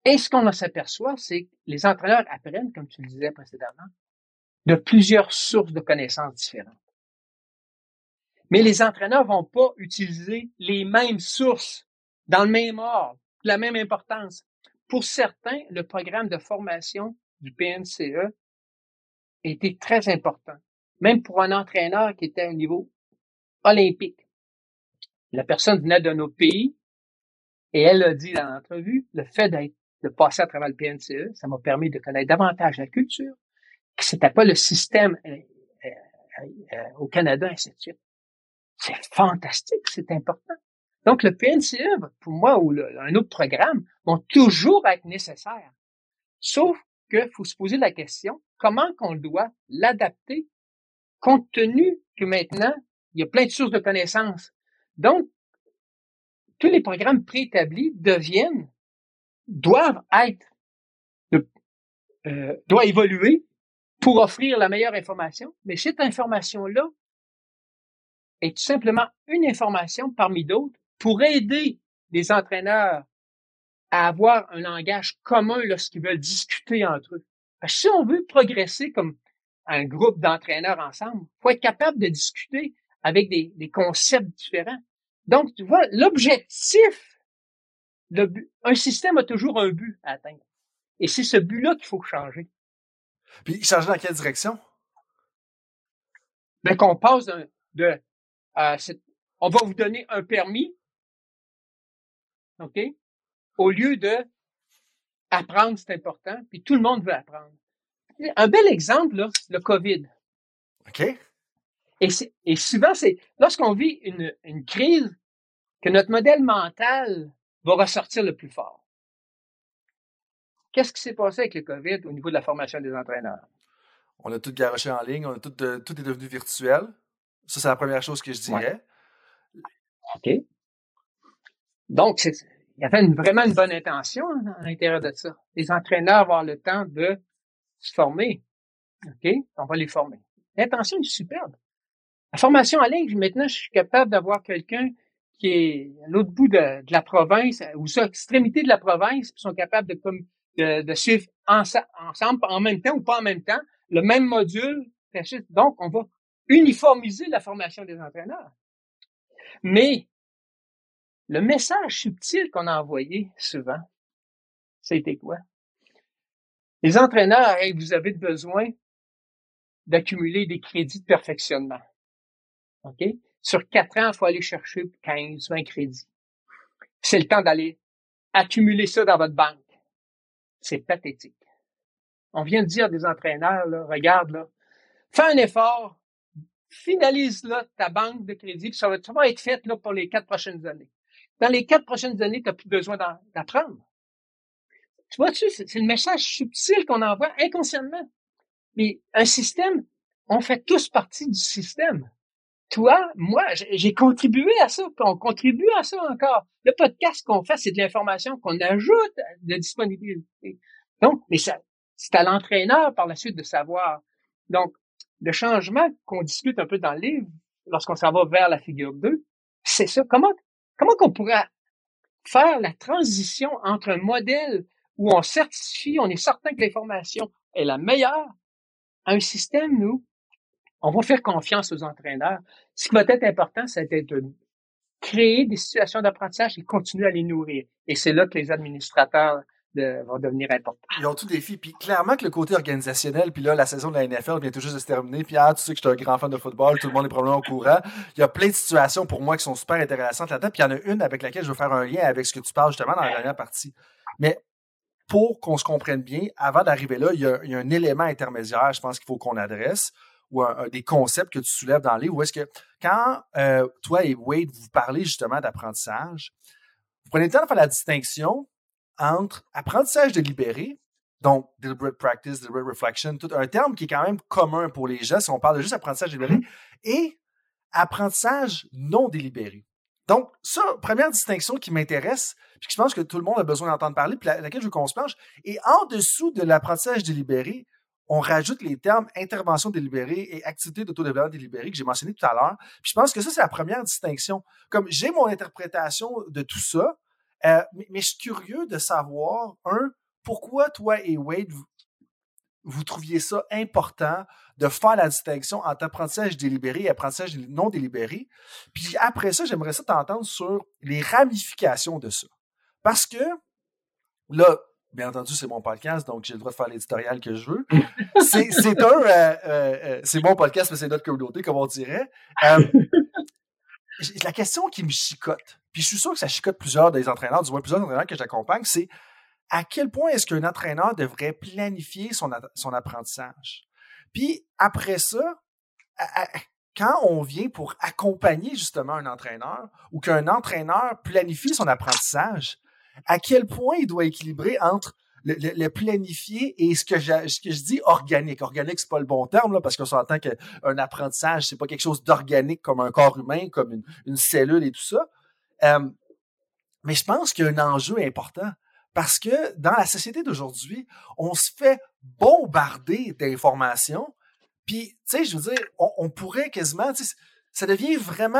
Et ce qu'on s'aperçoit, c'est que les entraîneurs apprennent, comme tu le disais précédemment, de plusieurs sources de connaissances différentes. Mais les entraîneurs vont pas utiliser les mêmes sources dans le même ordre, la même importance. Pour certains, le programme de formation du PNCE était très important même pour un entraîneur qui était au niveau olympique. La personne venait d'un autre pays et elle a dit dans l'entrevue, le fait d'être, de passer à travers le PNCE, ça m'a permis de connaître davantage la culture, que c'était pas le système euh, euh, euh, au Canada, ainsi de suite. C'est fantastique, c'est important. Donc, le PNCE, pour moi, ou un autre programme, vont toujours être nécessaires. Sauf qu'il faut se poser la question, comment qu'on doit l'adapter compte tenu que maintenant, il y a plein de sources de connaissances. Donc, tous les programmes préétablis deviennent, doivent être, euh, doivent évoluer pour offrir la meilleure information, mais cette information-là est tout simplement une information parmi d'autres pour aider les entraîneurs à avoir un langage commun lorsqu'ils veulent discuter entre eux. si on veut progresser comme un groupe d'entraîneurs ensemble. faut être capable de discuter avec des, des concepts différents. Donc, tu vois, l'objectif, le un système a toujours un but à atteindre. Et c'est ce but-là qu'il faut changer. Puis, changer dans quelle direction? Ben, qu'on passe de, de euh, on va vous donner un permis, OK? Au lieu de apprendre, c'est important, puis tout le monde veut apprendre. Un bel exemple, là, le COVID. OK. Et, et souvent, c'est lorsqu'on vit une, une crise que notre modèle mental va ressortir le plus fort. Qu'est-ce qui s'est passé avec le COVID au niveau de la formation des entraîneurs? On a tout garoché en ligne, on a tout, tout est devenu virtuel. Ça, c'est la première chose que je dirais. OK. Donc, il y avait vraiment une bonne intention à l'intérieur de ça. Les entraîneurs avoir le temps de former. OK? On va les former. L'intention est superbe. La formation en ligne, maintenant, je suis capable d'avoir quelqu'un qui est à l'autre bout de, la province, ou sur l'extrémité de la province, qui sont capables de, de, de suivre ensemble, en même temps ou pas en même temps, le même module. Donc, on va uniformiser la formation des entraîneurs. Mais le message subtil qu'on a envoyé souvent, c'était quoi? Les entraîneurs, vous avez besoin d'accumuler des crédits de perfectionnement. OK? Sur quatre ans, il faut aller chercher 15, 20 crédits. C'est le temps d'aller accumuler ça dans votre banque. C'est pathétique. On vient de dire à des entraîneurs, là, regarde, là, fais un effort, finalise là ta banque de crédit, puis ça va, être fait là, pour les quatre prochaines années. Dans les quatre prochaines années, tu n'as plus besoin d'apprendre. Tu vois-tu, c'est le message subtil qu'on envoie inconsciemment. Mais un système, on fait tous partie du système. Toi, moi, j'ai contribué à ça, puis on contribue à ça encore. Le podcast qu'on fait, c'est de l'information qu'on ajoute de disponibilité. Donc, mais ça, c'est à l'entraîneur par la suite de savoir. Donc, le changement qu'on discute un peu dans le livre, lorsqu'on s'en va vers la figure 2, c'est ça. Comment, comment qu'on pourrait faire la transition entre un modèle où on certifie, on est certain que l'information est la meilleure, un système, nous, on va faire confiance aux entraîneurs. Ce qui va être important, c'est de créer des situations d'apprentissage et continuer à les nourrir. Et c'est là que les administrateurs vont devenir importants. Ils ont tout défi. Puis clairement que le côté organisationnel, puis là, la saison de la NFL vient tout juste de se terminer. Puis tu sais que je suis un grand fan de football, tout le monde est probablement au courant. Il y a plein de situations pour moi qui sont super intéressantes là-dedans. Puis il y en a une avec laquelle je veux faire un lien avec ce que tu parles justement dans la dernière partie. Mais pour qu'on se comprenne bien, avant d'arriver là, il y, a, un élément intermédiaire, je pense qu'il faut qu'on adresse, ou des concepts que tu soulèves dans le livre, où est-ce que quand euh, toi et Wade, vous parlez justement d'apprentissage, vous prenez le temps de faire la distinction entre apprentissage délibéré, donc deliberate practice, deliberate reflection, tout un terme qui est quand même commun pour les gens si on parle de juste apprentissage délibéré, mm-hmm. et apprentissage non délibéré. Donc, ça, première distinction qui m'intéresse, puis que je pense que tout le monde a besoin d'entendre parler, puis laquelle je veux qu'on se penche. Et en dessous de l'apprentissage délibéré, on rajoute les termes intervention délibérée et activité d'autodéveloppement délibéré que j'ai mentionné tout à l'heure. Puis je pense que ça, c'est la première distinction. Comme j'ai mon interprétation de tout ça, euh, mais, je suis curieux de savoir, un, pourquoi toi et Wade, trouviez ça important de faire la distinction entre apprentissage délibéré et apprentissage non délibéré. Puis après ça, j'aimerais ça t'entendre sur les ramifications de ça. Parce que là, bien entendu, c'est mon podcast, donc j'ai le droit de faire l'éditorial que je veux. (laughs) C'est, un, euh, euh, euh, c'est mon podcast, mais c'est notre communauté, comme on dirait. la question qui me chicote, puis je suis sûr que ça chicote plusieurs des entraîneurs, du moins plusieurs entraîneurs que j'accompagne, c'est à quel point est-ce qu'un entraîneur devrait planifier son, son apprentissage? Puis après ça, quand on vient pour accompagner justement un entraîneur ou qu'un entraîneur planifie son apprentissage, à quel point il doit équilibrer entre le, planifier et ce que, je, ce que je dis organique? Organique, c'est pas le bon terme, là, parce qu'on s'entend qu'un apprentissage, c'est pas quelque chose d'organique comme un corps humain, comme une, une cellule et tout ça. Euh, mais je pense qu'il y a un enjeu important. Parce que dans la société d'aujourd'hui, on se fait bombarder d'informations. Puis, tu sais, je veux dire, on, pourrait quasiment, ça devient vraiment,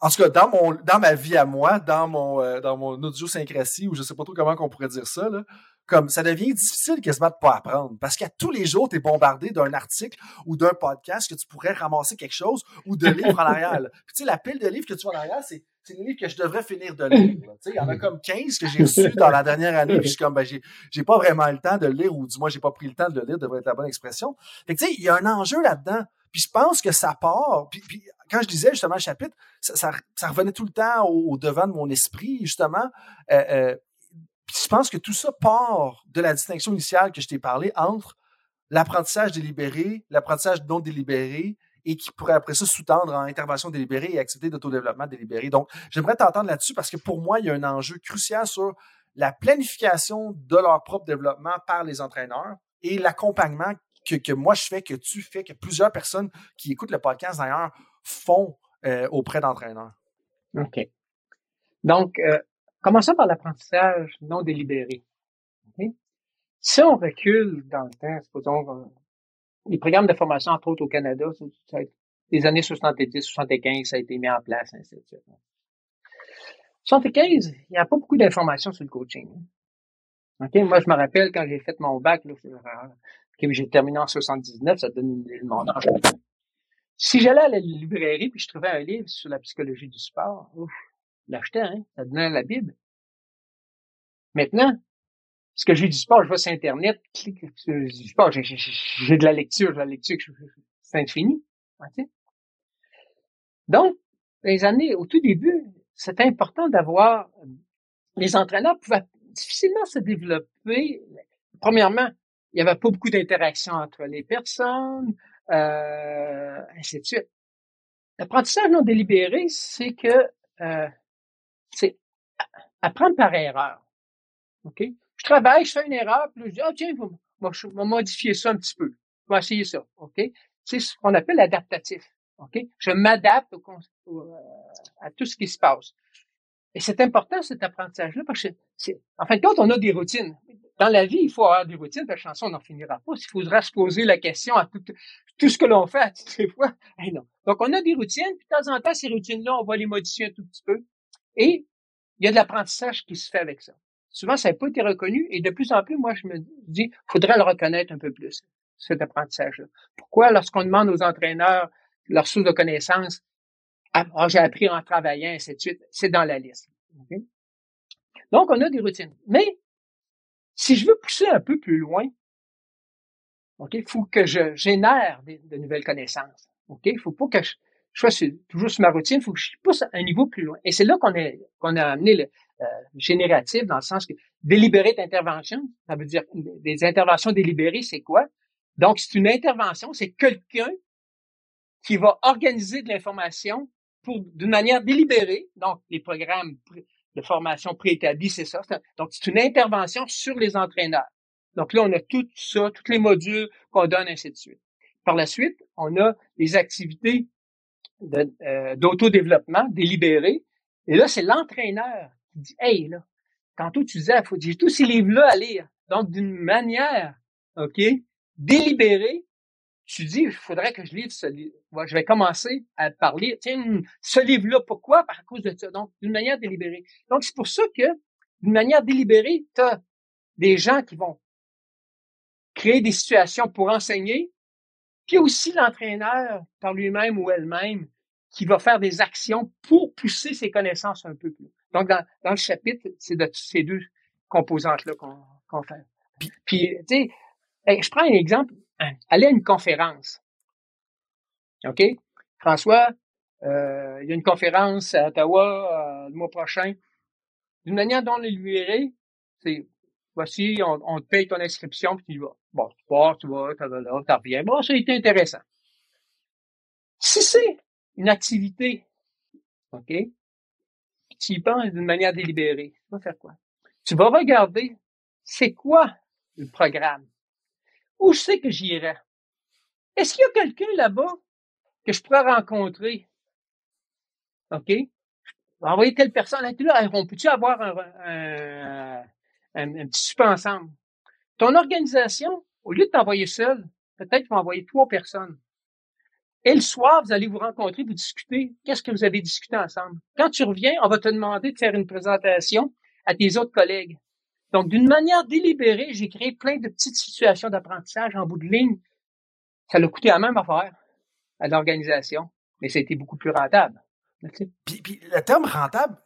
en tout cas, dans mon, dans ma vie à moi, dans mon, euh, dans mon ou je sais pas trop comment qu'on pourrait dire ça, là, comme ça devient difficile quasiment de pas apprendre parce qu'à tous les jours, tu es bombardé d'un article ou d'un podcast que tu pourrais ramasser quelque chose ou de livres en arrière. Puis, tu sais, la pile de livres que tu vois en arrière, c'est c'est les livres que je devrais finir de lire. Il y en a comme 15 que j'ai (laughs) reçus dans la dernière année. Puis je suis comme, ben, j'ai, j'ai pas vraiment le temps de le lire, ou du moins, j'ai pas pris le temps de le lire, devrait être la bonne expression. Fait tu sais, il y a un enjeu là-dedans. Puis je pense que ça part. Puis, puis quand je disais justement le chapitre, ça, ça, revenait tout le temps au, devant de mon esprit, justement. Euh, euh, puis je pense que tout ça part de la distinction initiale que je t'ai parlé entre l'apprentissage délibéré, l'apprentissage non délibéré, et qui pourrait après ça sous-tendre en intervention délibérée et activité d'autodéveloppement délibéré. Donc, j'aimerais t'entendre là-dessus parce que pour moi, il y a un enjeu crucial sur la planification de leur propre développement par les entraîneurs et l'accompagnement que, que, moi je fais, que tu fais, que plusieurs personnes qui écoutent le podcast d'ailleurs font euh, auprès d'entraîneurs. OK. Donc, euh, commençons par l'apprentissage non délibéré. Si on recule dans le temps, supposons les programmes de formation, entre autres au Canada, ça, les années 70, 75, ça a été mis en place, ainsi de suite. 75, il n'y a pas beaucoup d'informations sur le coaching. OK? Moi, je me rappelle quand j'ai fait mon bac, là, j'ai terminé en 79, ça donne une idée de. Si j'allais à la librairie puis je trouvais un livre sur la psychologie du sport, ouf, l'achetais, hein? Ça donnait la Bible. Maintenant, ce que j'ai du sport, je vais sur Internet, clique, du sport, j'ai, de la lecture, de la lecture, c'est infini. Donc, les années, au tout début, c'était important d'avoir, les entraîneurs pouvaient difficilement se développer. Premièrement, il n'y avait pas beaucoup d'interaction entre les personnes, euh, ainsi de suite. L'apprentissage non délibéré, c'est que euh, c'est apprendre par erreur. OK? Je travaille, je fais une erreur, puis je dis, ah, tiens, je vais modifier ça un petit peu. Je vais essayer ça. OK? C'est ce qu'on appelle adaptatif. OK? Je m'adapte à tout ce qui se passe. Et c'est important, cet apprentissage-là, parce que c'est, en fin de compte, on a des routines. Dans la vie, il faut avoir des routines, la chanson n'en finira pas. Il faudra se poser la question à tout, tout ce que l'on fait à toutes les fois. Eh non. Donc, on a des routines, puis de temps en temps, ces routines-là, on va les modifier un tout petit peu. Et il y a de l'apprentissage qui se fait avec ça. Souvent, ça n'a pas été reconnu et de plus en plus, moi, je me dis, faudrait le reconnaître un peu plus, cet apprentissage-là. Pourquoi, lorsqu'on demande aux entraîneurs leur source de connaissances, ah, ah, j'ai appris en travaillant, et ainsi c'est dans la liste. Donc, on a des routines. Mais, si je veux pousser un peu plus loin, il faut que je génère de nouvelles connaissances. Il faut pas que je, je sois toujours sur ma routine, il faut que je pousse un niveau plus loin. Et c'est là qu'on qu'on a amené le, euh, générative dans le sens que délibéré d'intervention, ça veut dire des interventions délibérées, c'est quoi? Donc, c'est une intervention, c'est quelqu'un qui va organiser de l'information pour d'une manière délibérée. Donc, les programmes de formation préétablis, c'est ça. Donc, c'est une intervention sur les entraîneurs. Donc là, on a tout ça, tous les modules qu'on donne, ainsi de suite. Par la suite, on a des activités euh, d'autodéveloppement délibérées. Et là, c'est l'entraîneur qui dit, hey, là, tantôt tu disais, faut, j'ai tous ces livres-là à lire. Donc, d'une manière, OK, délibérée, tu dis, il faudrait que je lise ce livre. je vais commencer à parler. Tiens, ce livre-là, pourquoi? Par cause de ça. Donc, d'une manière délibérée. Donc, c'est pour ça que, d'une manière délibérée, tu as des gens qui vont créer des situations pour enseigner, puis aussi l'entraîneur par lui-même ou elle-même qui va faire des actions pour pousser ses connaissances un peu plus. Donc, dans, dans le chapitre, c'est de ces deux composantes-là qu'on fait. Puis, tu sais, je prends un exemple. Aller à une conférence. OK? François, euh, il y a une conférence à Ottawa euh, le mois prochain. D'une manière dont le lui c'est voici, on, on, te paye ton inscription, puis tu y vas. Bon, tu pars, tu vas, tu là, tu reviens. Bon, ça a été intéressant. Si c'est une activité, OK, tu y penses d'une manière délibérée, tu vas faire quoi? Tu vas regarder, c'est quoi le programme? Où c'est que j'irai? Est-ce qu'il y a quelqu'un là-bas que je pourrais rencontrer? OK? Envoyer telle personne là, on peut-tu avoir un, un, petit super ensemble? Ton organisation, au lieu de t'envoyer seul, peut-être tu vas envoyer trois personnes. Et le soir, vous allez vous rencontrer, vous discuter. Qu'est-ce que vous avez discuté ensemble? Quand tu reviens, on va te demander de faire une présentation à tes autres collègues. Donc, d'une manière délibérée, j'ai créé plein de petites situations d'apprentissage en bout de ligne. Ça l'a coûté la même affaire à l'organisation, mais ça a été beaucoup plus rentable. Puis, puis, le terme rentable,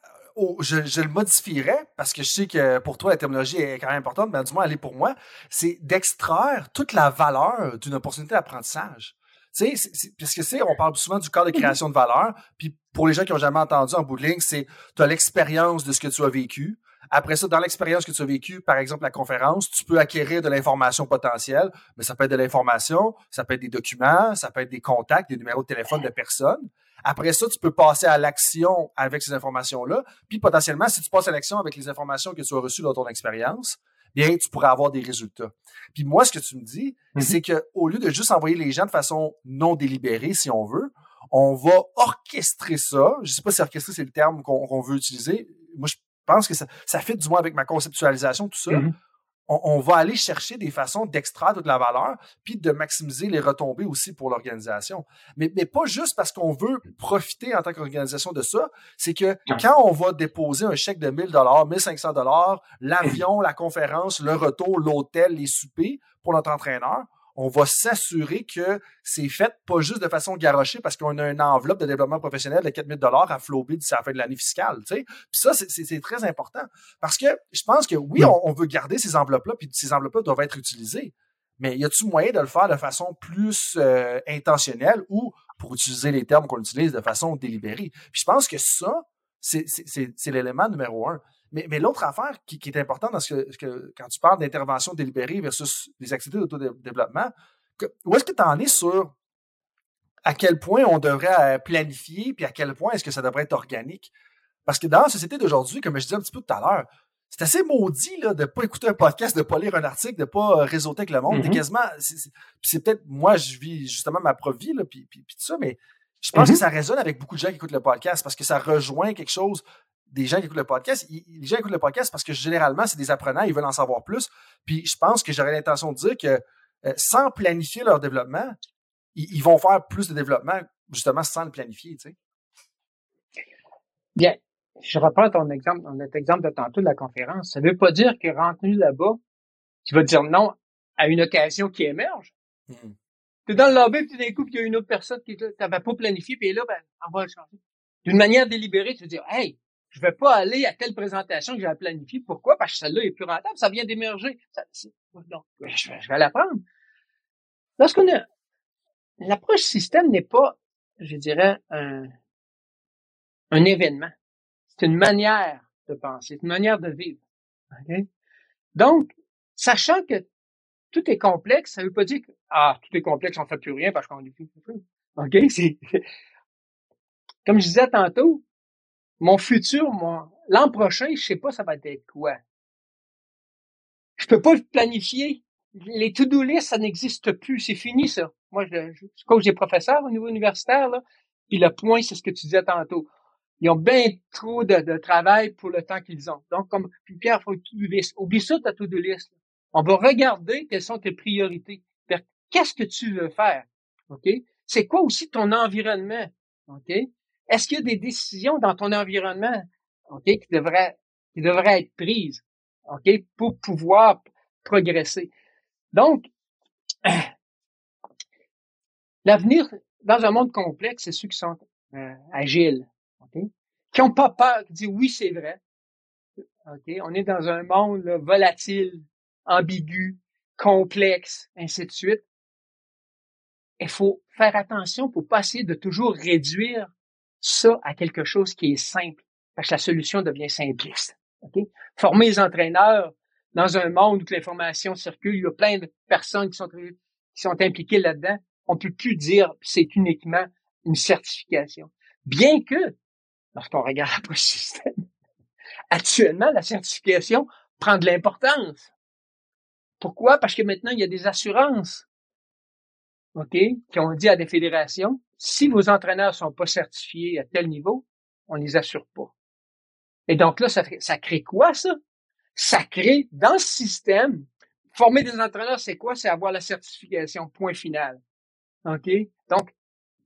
je, le modifierais parce que je sais que pour toi, la terminologie est quand même importante, mais du moins, elle est pour moi. C'est d'extraire toute la valeur d'une opportunité d'apprentissage. Tu sais, parce que c'est, on parle souvent du cadre de création de valeur. Puis pour les gens qui ont jamais entendu en bout de ligne, c'est tu as l'expérience de ce que tu as vécu. Après ça, dans l'expérience que tu as vécue, par exemple la conférence, tu peux acquérir de l'information potentielle, mais ça peut être de l'information, ça peut être des documents, ça peut être des contacts, des numéros de téléphone de personnes. Après ça, tu peux passer à l'action avec ces informations-là. Puis potentiellement, si tu passes à l'action avec les informations que tu as reçues dans ton expérience, bien, tu pourrais avoir des résultats. Puis moi, ce que tu me dis, mm-hmm. c'est que au lieu de juste envoyer les gens de façon non délibérée, si on veut, on va orchestrer ça. Je sais pas si orchestrer, c'est le terme qu'on veut utiliser. Moi, je pense que ça, ça fait du moins avec ma conceptualisation, tout ça. Mm-hmm on, va aller chercher des façons d'extraire de la valeur, puis de maximiser les retombées aussi pour l'organisation. Mais, mais pas juste parce qu'on veut profiter en tant qu'organisation de ça, c'est que quand on va déposer un chèque de 1000 dollars, 1500 dollars, l'avion, la conférence, le retour, l'hôtel, les soupers pour notre entraîneur, on va s'assurer que c'est fait pas juste de façon garochée parce qu'on a une enveloppe de développement professionnel de 4000 dollars à flober d'ici la fin de l'année fiscale. Tu sais. Puis ça, c'est très important parce que je pense que oui, on, veut garder ces enveloppes-là, puis ces enveloppes-là doivent être utilisées. Mais y a-t-il moyen de le faire de façon plus euh, intentionnelle ou, pour utiliser les termes qu'on utilise, de façon délibérée? Puis je pense que ça, c'est l'élément numéro un. Mais, mais l'autre affaire qui, qui, est importante dans ce que, quand tu parles d'intervention délibérée versus des activités d'autodéveloppement, où est-ce que tu en es sur à quel point on devrait euh, planifier, puis à quel point est-ce que ça devrait être organique? Parce que dans la société d'aujourd'hui, comme je disais un petit peu tout à l'heure, c'est assez maudit là, de pas écouter un podcast, de pas lire un article, de pas euh, réseauter avec le monde. Mm quasiment, c'est peut-être moi, je vis justement ma propre vie, là, puis, puis, tout ça, mais je pense que mm-hmm. ça résonne avec beaucoup de gens qui écoutent le podcast parce que ça rejoint quelque chose des gens qui écoutent le podcast, les gens écoutent le podcast parce que généralement, c'est des apprenants, ils veulent en savoir plus. Puis je pense que j'aurais l'intention de dire que euh, sans planifier leur développement, ils, vont faire plus de développement justement sans le planifier. Tu sais. Bien. Je reprends ton exemple, notre exemple de tantôt de la conférence. Ça ne veut pas dire que rentré là-bas, tu vas dire non à une occasion qui émerge. Hmm. Tu es dans le lobby, puis d'un coup, il y a une autre personne qui n'avait pas planifié, puis là, ben, on va le changer. D'une manière délibérée, tu vas dire, hey, je vais pas aller à telle présentation que j'ai planifiée. Pourquoi? Parce que celle-là est plus rentable, ça vient d'émerger. Donc, je vais, je vais la. Lorsqu'on a, l'approche système n'est pas, je dirais, un, un événement. C'est une manière de penser, c'est une manière de vivre. Donc, sachant que tout est complexe, ça veut pas dire que ah, tout est complexe, on fait plus rien parce qu'on est plus. OK? C'est, (laughs) comme je disais tantôt, mon futur, mon, l'an prochain, je sais pas ça va être quoi. Je peux pas planifier. Les to-do list, ça n'existe plus. C'est fini, ça. Moi, je, je coach des professeurs au niveau universitaire, là. Puis le point, c'est ce que tu disais tantôt. Ils ont bien trop de, travail pour le temps qu'ils ont. Donc, comme puis Pierre, faut to-do. Oublie ça, ta to-do list. On va regarder quelles sont tes priorités. Qu'est-ce que tu veux faire? OK? C'est quoi aussi ton environnement? OK? Est-ce qu'il y a des décisions dans ton environnement, OK, qui devraient, qui devraient être prises, OK, pour pouvoir progresser? Donc, (clears throat) l'avenir dans un monde complexe, c'est ceux qui sont euh, agiles, OK? Qui n'ont pas peur, qui disent oui, c'est vrai. OK? On est dans un monde volatile, ambigu, complexe, ainsi de suite. Il faut faire attention pour pas essayer de toujours réduire ça à quelque chose qui est simple, parce que la solution devient simpliste. Okay? Former les entraîneurs dans un monde où l'information circule, il y a plein de personnes qui sont, qui sont impliquées là-dedans. On peut plus dire que c'est uniquement une certification. Bien que, lorsqu'on regarde (laughs) le système, actuellement, la certification prend de l'importance. Pourquoi? Parce que maintenant, il y a des assurances, OK, qui ont dit à des fédérations, si vos entraîneurs sont pas certifiés à tel niveau, on les assure pas. Et donc là, ça, crée quoi, ça? Ça crée, dans le système, former des entraîneurs, c'est quoi? C'est avoir la certification, point final. OK? Donc,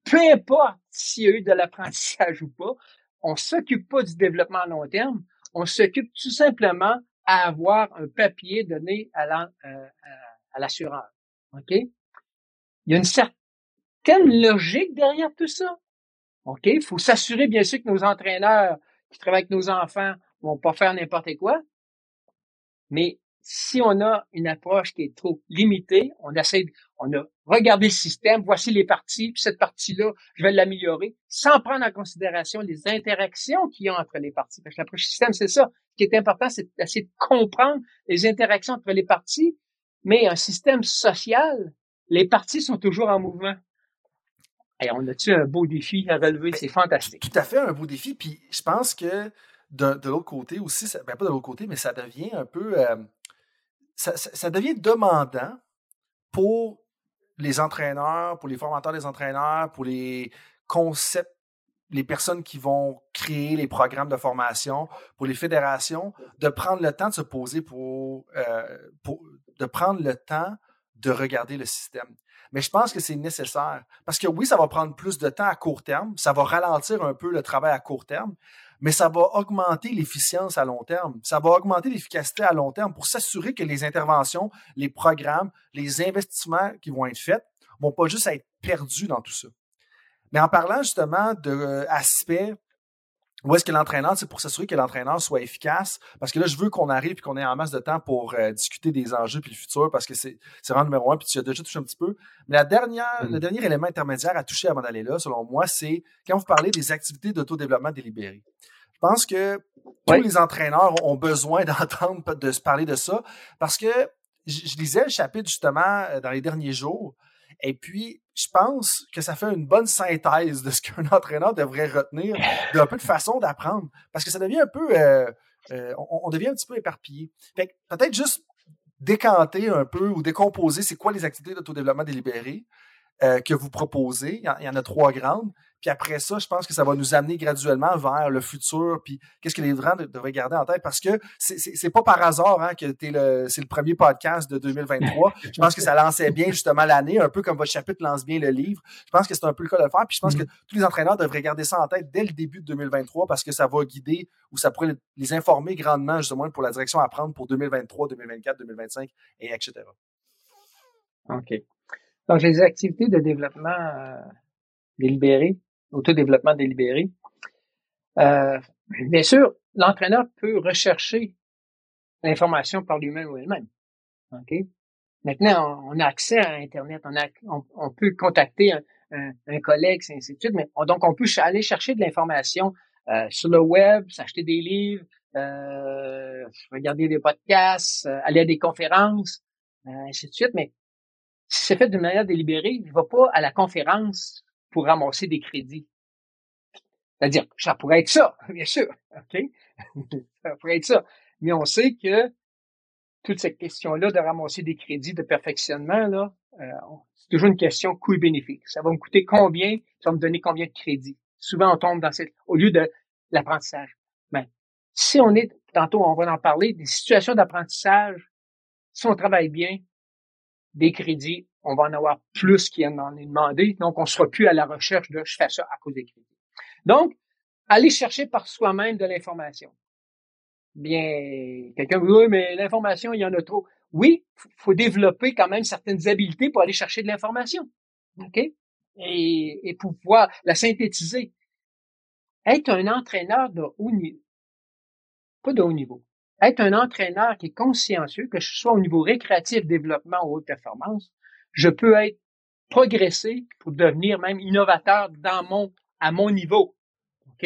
peu importe s'il y a eu de l'apprentissage ou pas, on s'occupe pas du développement à long terme, on s'occupe tout simplement à avoir un papier donné à euh, l'assureur. OK? Il y a une certaine logique derrière tout ça. OK? Il faut s'assurer, bien sûr, que nos entraîneurs qui travaillent avec nos enfants vont pas faire n'importe quoi. Mais si on a une approche qui est trop limitée, on essaie, on a regardé le système, voici les parties, puis cette partie-là, je vais l'améliorer, sans prendre en considération les interactions qu'il y a entre les parties. Parce que l'approche système, c'est ça. Ce qui est important, c'est d'essayer de comprendre les interactions entre les parties, mais un système social, les parties sont toujours en mouvement. On a-tu un beau défi à relever? Ben, c'est fantastique. Tout à fait un beau défi. Puis je pense que de, l'autre côté aussi, ben pas de l'autre côté, mais ça devient un peu. Euh, ça, devient demandant pour les entraîneurs, pour les formateurs des entraîneurs, pour les concepts, les personnes qui vont créer les programmes de formation, pour les fédérations, de prendre le temps de se poser pour, euh, pour de prendre le temps de regarder le système. Mais je pense que c'est nécessaire parce que oui, ça va prendre plus de temps à court terme, ça va ralentir un peu le travail à court terme, mais ça va augmenter l'efficience à long terme. Ça va augmenter l'efficacité à long terme pour s'assurer que les interventions, les programmes, les investissements qui vont être faits vont pas juste être perdus dans tout ça. Mais en parlant justement d'aspects où est-ce que l'entraîneur, c'est pour s'assurer que l'entraîneur soit efficace, parce que là, je veux qu'on arrive et qu'on ait en masse de temps pour euh, discuter des enjeux puis le futur, parce que c'est vraiment numéro un, puis tu as déjà touché un petit peu. Mais la dernière, mm. le dernier élément intermédiaire à toucher avant d'aller là, selon moi, c'est quand vous parlez des activités d'autodéveloppement délibéré. Je pense que tous les entraîneurs ont besoin (laughs) d'entendre, de se parler de ça, parce que je lisais le chapitre justement euh, dans les derniers jours, et puis, je pense que ça fait une bonne synthèse de ce qu'un (laughs) entraîneur devrait retenir d'un peu de façon d'apprendre. Parce que ça devient un peu. Euh, euh, on, devient un petit peu éparpillé. Fait peut-être juste décanter un peu ou décomposer c'est quoi les activités d'autodéveloppement délibéré euh, que vous proposez. il y en a trois grandes. Puis après ça, je pense que ça va nous amener graduellement vers le futur, puis qu'est-ce que les gens devraient garder en tête, parce que c'est pas par hasard hein, que le, c'est le premier podcast de 2023. (laughs) je pense que ça lançait bien justement l'année, un peu comme votre chapitre lance bien le livre. Je pense que c'est un peu le cas de le faire, puis je pense que mm-hmm. tous les entraîneurs devraient garder ça en tête dès le début de 2023, parce que ça va guider ou ça pourrait les informer grandement justement pour la direction à prendre pour 2023, 2024, 2025, et etc. OK. Donc, les activités de développement euh, délibérées, autodéveloppement délibéré. Euh, bien sûr, l'entraîneur peut rechercher l'information par lui-même ou elle-même. OK? Maintenant, on, a accès à Internet, on, peut contacter un, collègue, ainsi de suite, mais donc on peut aller chercher de l'information euh, sur le web, s'acheter des livres, euh, regarder des podcasts, aller à des conférences, ainsi de suite. Mais si c'est fait d'une manière délibérée, il ne va pas à la conférence pour ramasser des crédits. C'est-à-dire, ça pourrait être ça, (laughs) bien sûr, OK? (laughs) ça pourrait être ça. Mais on sait que toute cette question-là de ramasser des crédits de perfectionnement, euh, c'est toujours une question coût bénéfice. Ça va me coûter combien? Ça va me donner combien de crédits? Souvent, on tombe dans cette, au lieu de l'apprentissage. Mais si on est, tantôt, on va en parler, des situations d'apprentissage, si on travaille bien, des crédits, on va en avoir plus qui en est demandé. Donc, on sera plus à la recherche de je fais ça à cause des crédits. Donc, aller chercher par soi-même de l'information. Bien, quelqu'un vous dit, oui, mais l'information, il y en a trop. Oui, faut développer quand même certaines habiletés pour aller chercher de l'information. OK? Et, et pouvoir la synthétiser. Être un entraîneur de haut niveau, pas de haut niveau, être un entraîneur qui est consciencieux, que ce soit au niveau récréatif, développement ou haute performance, je peux être progressé pour devenir même innovateur dans mon, à mon niveau. OK?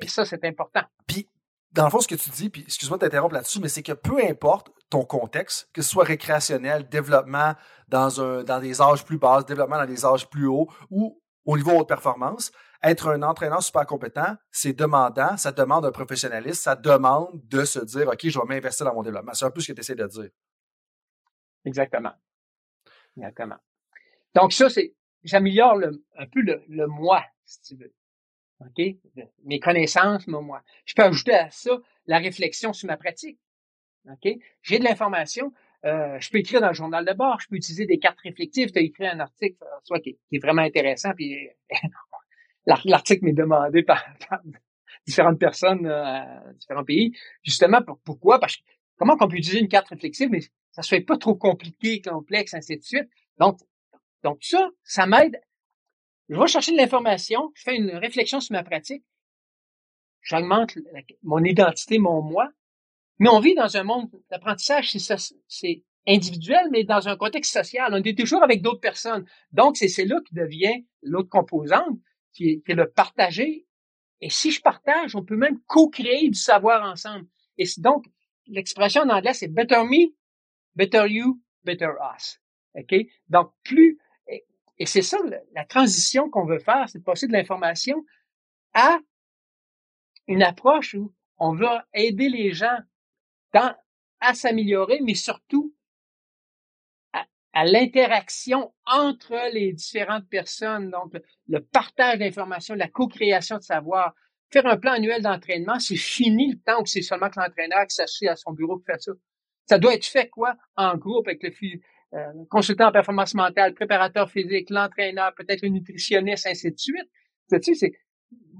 Et ça, c'est important. Puis, dans le fond, ce que tu dis, puis excuse-moi de t'interrompre là-dessus, mais c'est que peu importe ton contexte, que ce soit récréationnel, développement dans, un, dans des âges plus bas, développement dans des âges plus hauts ou au niveau haute performance, être un entraîneur super compétent, c'est demandant, ça demande un professionnaliste, ça demande de se dire, OK, je vais m'investir dans mon développement. C'est un peu ce que tu essaies de dire. Exactement. Exactement. Donc ça, c'est, j'améliore un peu le, le moi, si tu veux. OK? Mes connaissances, mon moi. Je peux ajouter à ça la réflexion sur ma pratique. OK? J'ai de l'information. Euh, je peux écrire dans le journal de bord, je peux utiliser des cartes réflectives, tu as écrit un article soit qui, est vraiment intéressant, puis (laughs) l'article m'est demandé par, différentes personnes euh, différents pays. Justement, pourquoi? Parce que comment qu'on peut utiliser une carte réflexive, mais ça soit pas trop compliqué, complexe, ainsi de suite. Donc, donc ça, ça m'aide. Je vais chercher de l'information, je fais une réflexion sur ma pratique, j'augmente mon identité, mon moi, mais on vit dans un monde d'apprentissage, c'est individuel, mais dans un contexte social. On est toujours avec d'autres personnes. Donc, c'est là qui devient l'autre composante, qui est, le partager. Et si je partage, on peut même co-créer du savoir ensemble. Et donc, l'expression en anglais, c'est better me, better you, better us. OK? Donc, plus, et, c'est ça, la transition qu'on veut faire, c'est de passer de l'information à une approche où on veut aider les gens à s'améliorer, mais surtout à, l'interaction entre les différentes personnes, donc le, partage d'informations, la co-création de savoir. Faire un plan annuel d'entraînement, c'est fini le temps où c'est seulement que l'entraîneur qui s'assied à son bureau qui fait ça. Ça doit être fait quoi? En groupe avec le euh, consultant en performance mentale, préparateur physique, l'entraîneur, peut-être le nutritionniste, ainsi de suite. Tu sais,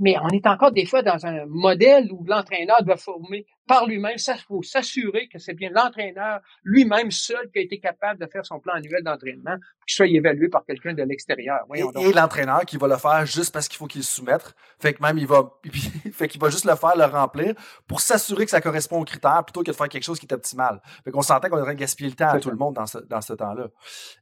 mais on est encore des fois dans un modèle où l'entraîneur doit former par lui-même. Ça, faut s'assurer que c'est bien l'entraîneur lui-même seul qui a été capable de faire son plan annuel d'entraînement, qu'il soit évalué par quelqu'un de l'extérieur. Et, l'entraîneur qui va le faire juste parce qu'il faut qu'il se soumette. Fait que même il va, (laughs) fait qu'il va juste le faire, le remplir pour s'assurer que ça correspond aux critères plutôt que de faire quelque chose qui est optimal. Fait qu'on s'entend qu'on devrait gaspiller le temps à tout le monde dans ce, dans ce temps-là.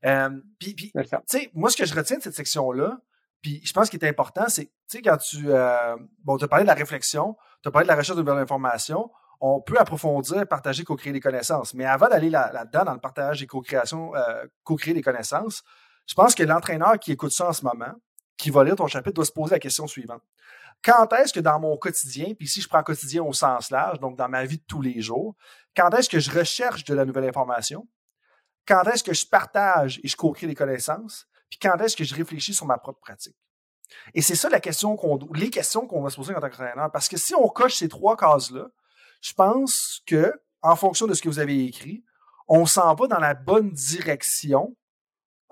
Euh, puis, tu sais, moi, ce que je retiens de cette section-là, puis je pense qu'il est important, c'est, tu sais, quand tu, euh, bon, tu as parlé de la réflexion, tu as parlé de la recherche de nouvelles informations, on peut approfondir, partager, co-créer des connaissances. Mais avant d'aller là-dedans, dans le partage et co-création, euh, co-créer des connaissances, je pense que l'entraîneur qui écoute ça en ce moment, qui va lire ton chapitre, doit se poser la question suivante. Quand est-ce que dans mon quotidien, puis ici je prends quotidien au sens large, donc dans ma vie de tous les jours, quand est-ce que je recherche de la nouvelle information? Quand est-ce que je partage et je co-crée des connaissances? Puis quand est-ce que je réfléchis sur ma propre pratique? Et c'est ça la question qu'on, les questions qu'on va se poser en tant qu'entraîneur. Parce que si on coche ces trois cases-là, je pense que, en fonction de ce que vous avez écrit, on s'en va dans la bonne direction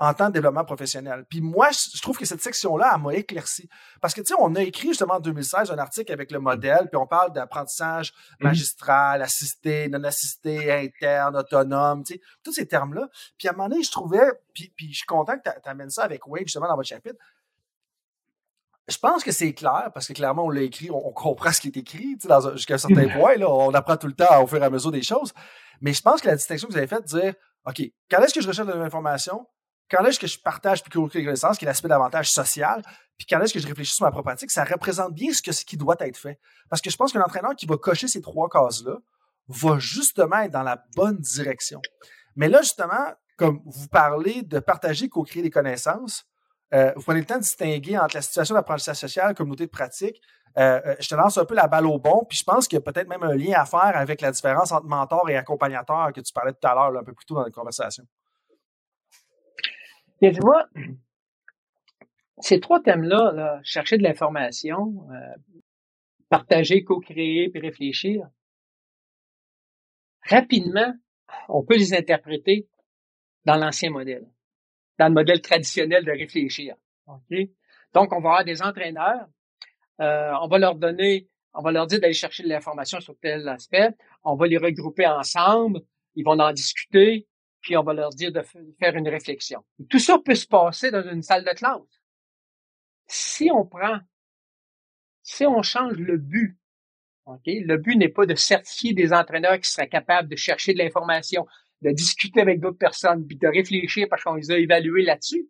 en tant que développement professionnel. Puis moi, je trouve que cette section-là, elle m'a éclairci. Parce que, tu sais, on a écrit justement en 2016 un article avec le modèle, puis on parle d'apprentissage mmh. magistral, assisté, non assisté, interne, autonome, tu sais, tous ces termes-là. Puis à un moment donné, je trouvais, puis, puis je suis content que tu amènes ça avec Wade, justement, dans votre chapitre. Je pense que c'est clair, parce que clairement, on l'a écrit, on, comprend ce qui est écrit, tu sais, jusqu'à un certain point, là, on apprend tout le temps au fur et à mesure des choses. Mais je pense que la distinction que vous avez faite, de dire, OK, quand est-ce que je recherche de l'information? Quand est-ce que je partage puis que les connaissances, qui est l'aspect davantage social, puis quand est-ce que je réfléchis sur ma propre pratique, ça représente bien ce, que, ce qui doit être fait. Parce que je pense qu'un entraîneur qui va cocher ces trois cases-là va justement être dans la bonne direction. Mais là, justement, comme vous parlez de partager, co-créer des connaissances, euh, vous prenez le temps de distinguer entre la situation d'apprentissage social, communauté de pratique. Euh, euh, je te lance un peu la balle au bon, puis je pense qu'il y a peut-être même un lien à faire avec la différence entre mentor et accompagnateur que tu parlais tout à l'heure, un peu plus tôt dans la conversation. Bien, tu vois, ces trois thèmes-là, chercher de l'information, partager, co-créer, puis réfléchir, rapidement, on peut les interpréter dans l'ancien modèle dans le modèle traditionnel de réfléchir. Donc, on va avoir des entraîneurs, euh, on va leur donner, on va leur dire d'aller chercher de l'information sur tel aspect, on va les regrouper ensemble, ils vont en discuter, puis on va leur dire de faire une réflexion. tout ça peut se passer dans une salle de classe. Si on prend, si on change le but, le but n'est pas de certifier des entraîneurs qui seraient capables de chercher de l'information, de discuter avec d'autres personnes, puis de réfléchir parce qu'on les a évalués là-dessus.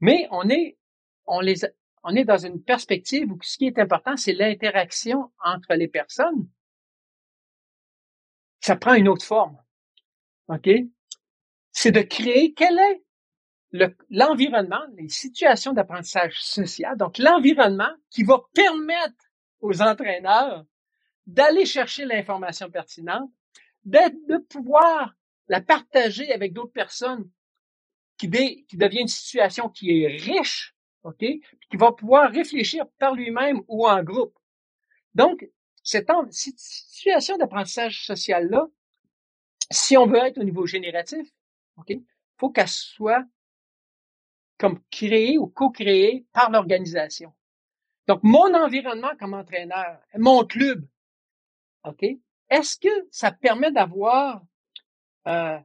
Mais on est, on les, on est dans une perspective où ce qui est important, c'est l'interaction entre les personnes. Ça prend une autre forme. OK? C'est de créer quel est l'environnement, les situations d'apprentissage social, donc l'environnement qui va permettre aux entraîneurs d'aller chercher l'information pertinente de pouvoir la partager avec d'autres personnes qui, devient une situation qui est riche, OK, qui va pouvoir réfléchir par lui-même ou en groupe. Donc, cette situation d'apprentissage social-là, si on veut être au niveau génératif, OK, faut qu'elle soit comme créée ou co-créée par l'organisation. Donc, mon environnement comme entraîneur, mon club, OK, est-ce que ça permet d'avoir, euh,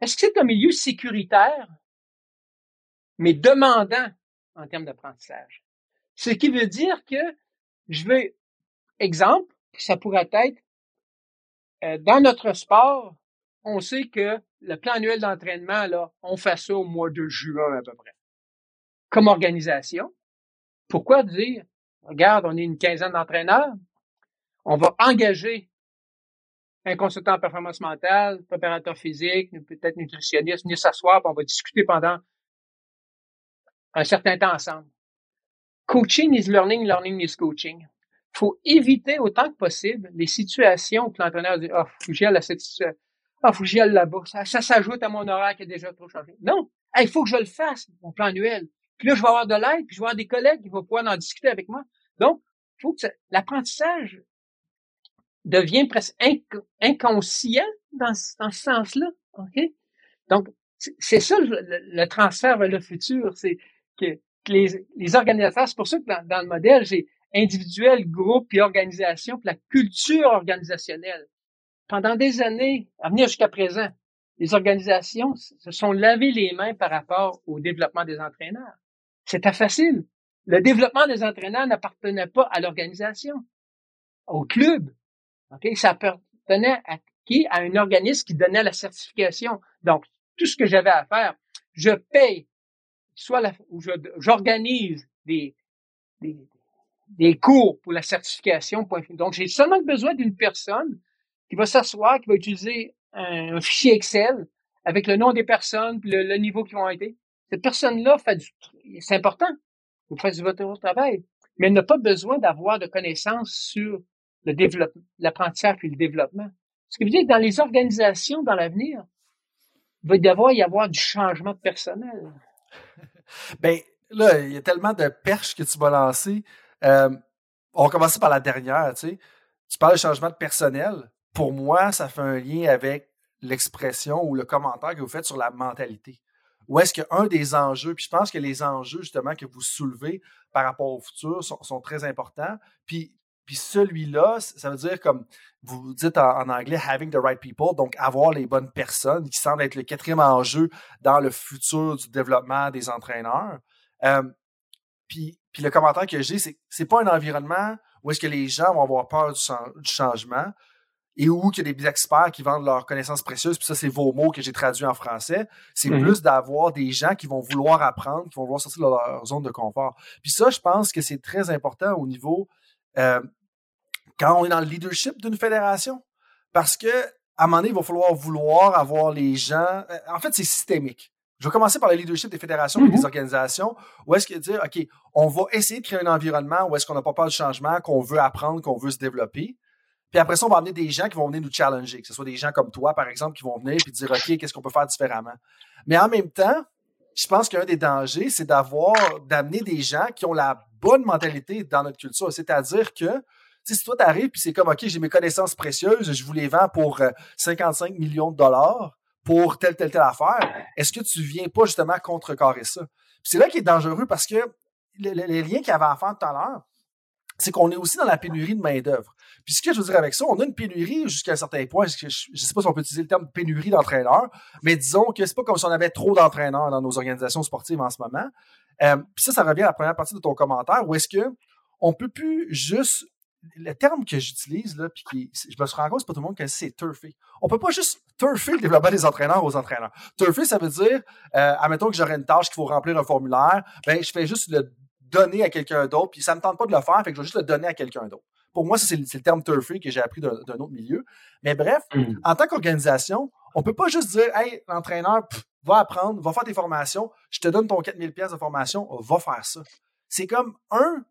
est-ce que c'est un milieu sécuritaire, mais demandant en termes d'apprentissage? Ce qui veut dire que je veux, exemple, ça pourrait être, euh, dans notre sport, on sait que le plan annuel d'entraînement, là, on fait ça au mois de juin à peu près. Comme organisation, pourquoi dire, regarde, on est une quinzaine d'entraîneurs, on va engager un consultant en performance mentale, préparateur physique, peut-être nutritionniste, venir s'asseoir, on va discuter pendant un certain temps ensemble. Coaching is learning, learning is coaching. Il faut éviter autant que possible les situations où l'entraîneur dit, ah, oh, j'y aille à cette situation. Ah, faut que j'y aille là-bas. Ça, s'ajoute à mon horaire qui a déjà trop changé. Non. Il faut que je le fasse, mon plan annuel. Puis là, je vais avoir de l'aide, puis je vais avoir des collègues qui vont pouvoir en discuter avec moi. Donc, faut que l'apprentissage devient presque inconscient dans, dans ce sens-là. OK? Donc, c'est ça le, transfert vers le futur, c'est que, les, les, organisateurs, c'est pour ça que dans, le modèle, j'ai individuel, groupe et organisation, puis la culture organisationnelle. Pendant des années, à venir jusqu'à présent, les organisations se sont lavées les mains par rapport au développement des entraîneurs. C'était facile. Le développement des entraîneurs n'appartenait pas à l'organisation, au club, Okay? Ça appartenait à qui? À un organisme qui donnait la certification. Donc, tout ce que j'avais à faire, je paye, soit la, ou j'organise des, des, des, cours pour la certification. Donc, j'ai seulement besoin d'une personne qui va s'asseoir, qui va utiliser un, fichier Excel avec le nom des personnes, puis le, niveau qu'ils vont être. Cette personne-là fait du, c'est important. Vous faites du votre travail. Mais elle n'a pas besoin d'avoir de connaissances sur le développement, l'apprentissage et le développement. Ce qui veut dire que dans les organisations dans l'avenir, il va devoir y avoir du changement de personnel. (laughs) ben là, il y a tellement de perches que tu vas lancer. Euh, on va commencer par la dernière, tu sais. Tu parles de changement de personnel. Pour moi, ça fait un lien avec l'expression ou le commentaire que vous faites sur la mentalité. Ou est-ce qu'un des enjeux, puis je pense que les enjeux justement que vous soulevez par rapport au futur sont, très importants. Puis puis celui-là, ça veut dire comme vous dites en, anglais having the right people, donc avoir les bonnes personnes, qui semble être le quatrième enjeu dans le futur du développement des entraîneurs. Euh, puis, puis le commentaire que j'ai, c'est c'est pas un environnement où est-ce que les gens vont avoir peur du, changement. Et où il y a des experts qui vendent leurs connaissances précieuses, puis ça, c'est vos mots que j'ai traduits en français. C'est Mhm. plus d'avoir des gens qui vont vouloir apprendre, qui vont vouloir sortir de leur zone de confort. Puis ça, je pense que c'est très important au niveau euh, quand on est dans le leadership d'une fédération. Parce que à un moment donné, il va falloir vouloir avoir les gens. euh, En fait, c'est systémique. Je vais commencer par le leadership des fédérations et Mhm. des organisations. Où est-ce que dire, OK, on va essayer de créer un environnement où est-ce qu'on n'a pas peur du changement, qu'on veut apprendre, qu'on veut se développer. Puis après ça, on va amener des gens qui vont venir nous challenger, que ce soit des gens comme toi, par exemple, qui vont venir et dire, OK, qu'est-ce qu'on peut faire différemment? Mais en même temps, je pense qu'un des dangers, c'est d'avoir, d'amener des gens qui ont la bonne mentalité dans notre culture. C'est-à-dire que, tu si toi t'arrives puis c'est comme, OK, j'ai mes connaissances précieuses, je vous les vends pour euh, 55 millions de dollars pour telle, telle, telle affaire, est-ce que tu viens pas justement contrecarrer ça? Puis c'est là qui est dangereux parce que le, le- le lien qu'il y avait à faire tout à l'heure, c'est qu'on est aussi dans la pénurie de main-d'œuvre. Puis ce que je veux dire avec ça, on a une pénurie jusqu'à un certain point. Je ne sais pas si on peut utiliser le terme pénurie d'entraîneurs, mais disons que c'est pas comme si on avait trop d'entraîneurs dans nos organisations sportives en ce moment. Euh, puis ça, ça revient à la première partie de ton commentaire, où est-ce que on peut plus juste le terme que j'utilise là, puis qui, je me suis rendu compte, c'est pas tout le monde qui c'est turfer. On peut pas juste turfer le développement des entraîneurs aux entraîneurs. Turfer, ça veut dire, euh, admettons que j'aurais une tâche qu'il faut remplir un formulaire, ben je fais juste le donner à quelqu'un d'autre, puis ça me tente pas de le faire, fait que je vais juste le donner à quelqu'un d'autre. Pour moi, c'est le, terme turfer que j'ai appris d'un autre milieu. Mais bref, Mhm. en tant qu'organisation, on peut pas juste dire, hey, l'entraîneur, va apprendre, va faire tes formations, je te donne ton 4000 pièces de formation, va faire ça. C'est comme, un,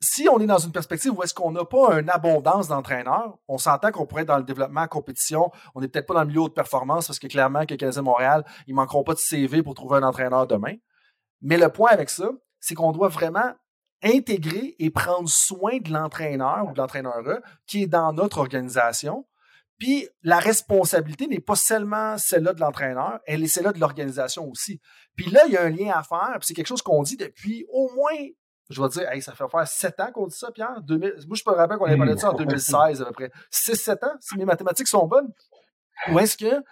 si on est dans une perspective où est-ce qu'on n'a pas une abondance d'entraîneurs, on s'entend qu'on pourrait être dans le développement en compétition, on n'est peut-être pas dans le milieu haute performance parce que clairement que Canadien Montréal, ils manqueront pas de CV pour trouver un entraîneur demain. Mais le point avec ça, c'est qu'on doit vraiment intégrer et prendre soin de l'entraîneur ou de l'entraîneur qui est dans notre organisation. Puis la responsabilité n'est pas seulement celle-là de l'entraîneur, elle est celle-là de l'organisation aussi. Puis là, il y a un lien à faire, puis c'est quelque chose qu'on dit depuis au moins, je vais dire, hey, ça fait faire sept ans qu'on dit ça, Pierre? 2000, moi, je me rappelle qu'on avait parlé de ça en 2016 à peu près. 6-7 ans, si mes mathématiques sont bonnes. Ou est-ce que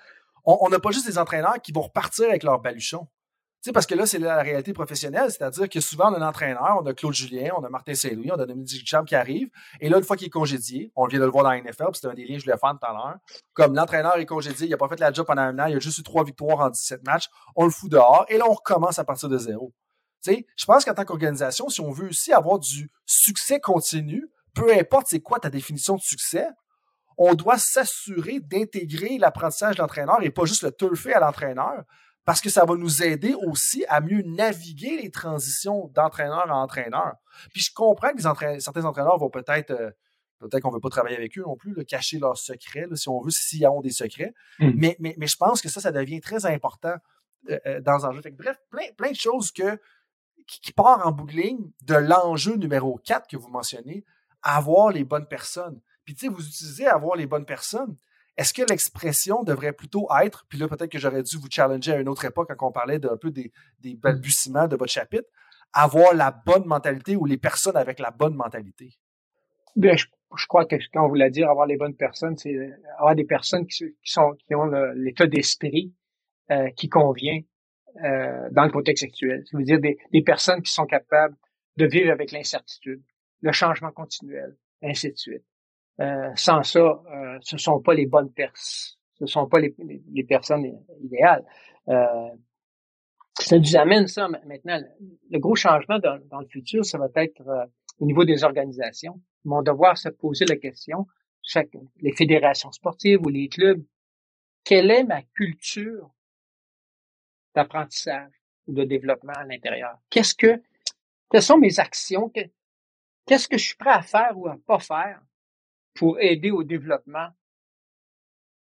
on n'a pas juste des entraîneurs qui vont repartir avec leur baluchon? Parce que là, c'est la réalité professionnelle, c'est-à-dire que souvent, on a un entraîneur, on a Claude Julien, on a Martin Saint-Louis, on a Dominique Duchamp qui arrive, et là, une fois qu'il est congédié, on vient de le voir dans la NFL, c'était un des liens que je voulais faire tout à l'heure, comme l'entraîneur est congédié, il n'a pas fait la job pendant un an, il a juste eu trois victoires en 17 matchs, on le fout dehors, et là, on recommence à partir de zéro. Tu je pense qu'en tant qu'organisation, si on veut aussi avoir du succès continu, peu importe c'est quoi ta définition de succès, on doit s'assurer d'intégrer l'apprentissage de l'entraîneur et pas juste le turfer à l'entraîneur, parce que ça va nous aider aussi à mieux naviguer les transitions d'entraîneur à entraîneur. Puis je comprends que les entraîneurs, certains entraîneurs vont peut-être, euh, peut-être qu'on ne veut pas travailler avec eux non plus, là, cacher leurs secrets, là, si on veut, s'ils ont des secrets. Mm. Mais, mais, mais je pense que ça, ça devient très important euh, euh, dans l'enjeu. Bref, plein, plein de choses que, qui, qui part en bout de ligne de l'enjeu numéro 4 que vous mentionnez, avoir les bonnes personnes. Puis tu sais, vous utilisez avoir les bonnes personnes. Est-ce que l'expression devrait plutôt être, puis là peut-être que j'aurais dû vous challenger à une autre époque quand on parlait d'un peu des, des balbutiements de votre chapitre, avoir la bonne mentalité ou les personnes avec la bonne mentalité? Bien, je, je crois que quand on voulait dire avoir les bonnes personnes, c'est avoir des personnes qui, qui sont qui ont l'état d'esprit euh, qui convient euh, dans le contexte actuel. Ça veut dire des, des personnes qui sont capables de vivre avec l'incertitude, le changement continuel, ainsi de suite. Euh, sans ça, euh, ce sont pas les bonnes personnes, ce sont pas les, personnes idéales. Euh, ça nous amène ça ma- maintenant. Le gros changement dans, le futur, ça va être euh, au niveau des organisations. Ils vont devoir se poser la question, chaque, les fédérations sportives ou les clubs, quelle est ma culture d'apprentissage ou de développement à l'intérieur? Qu'est-ce que, quelles sont mes actions? Que- Qu'est-ce que je suis prêt à faire ou à pas faire pour aider au développement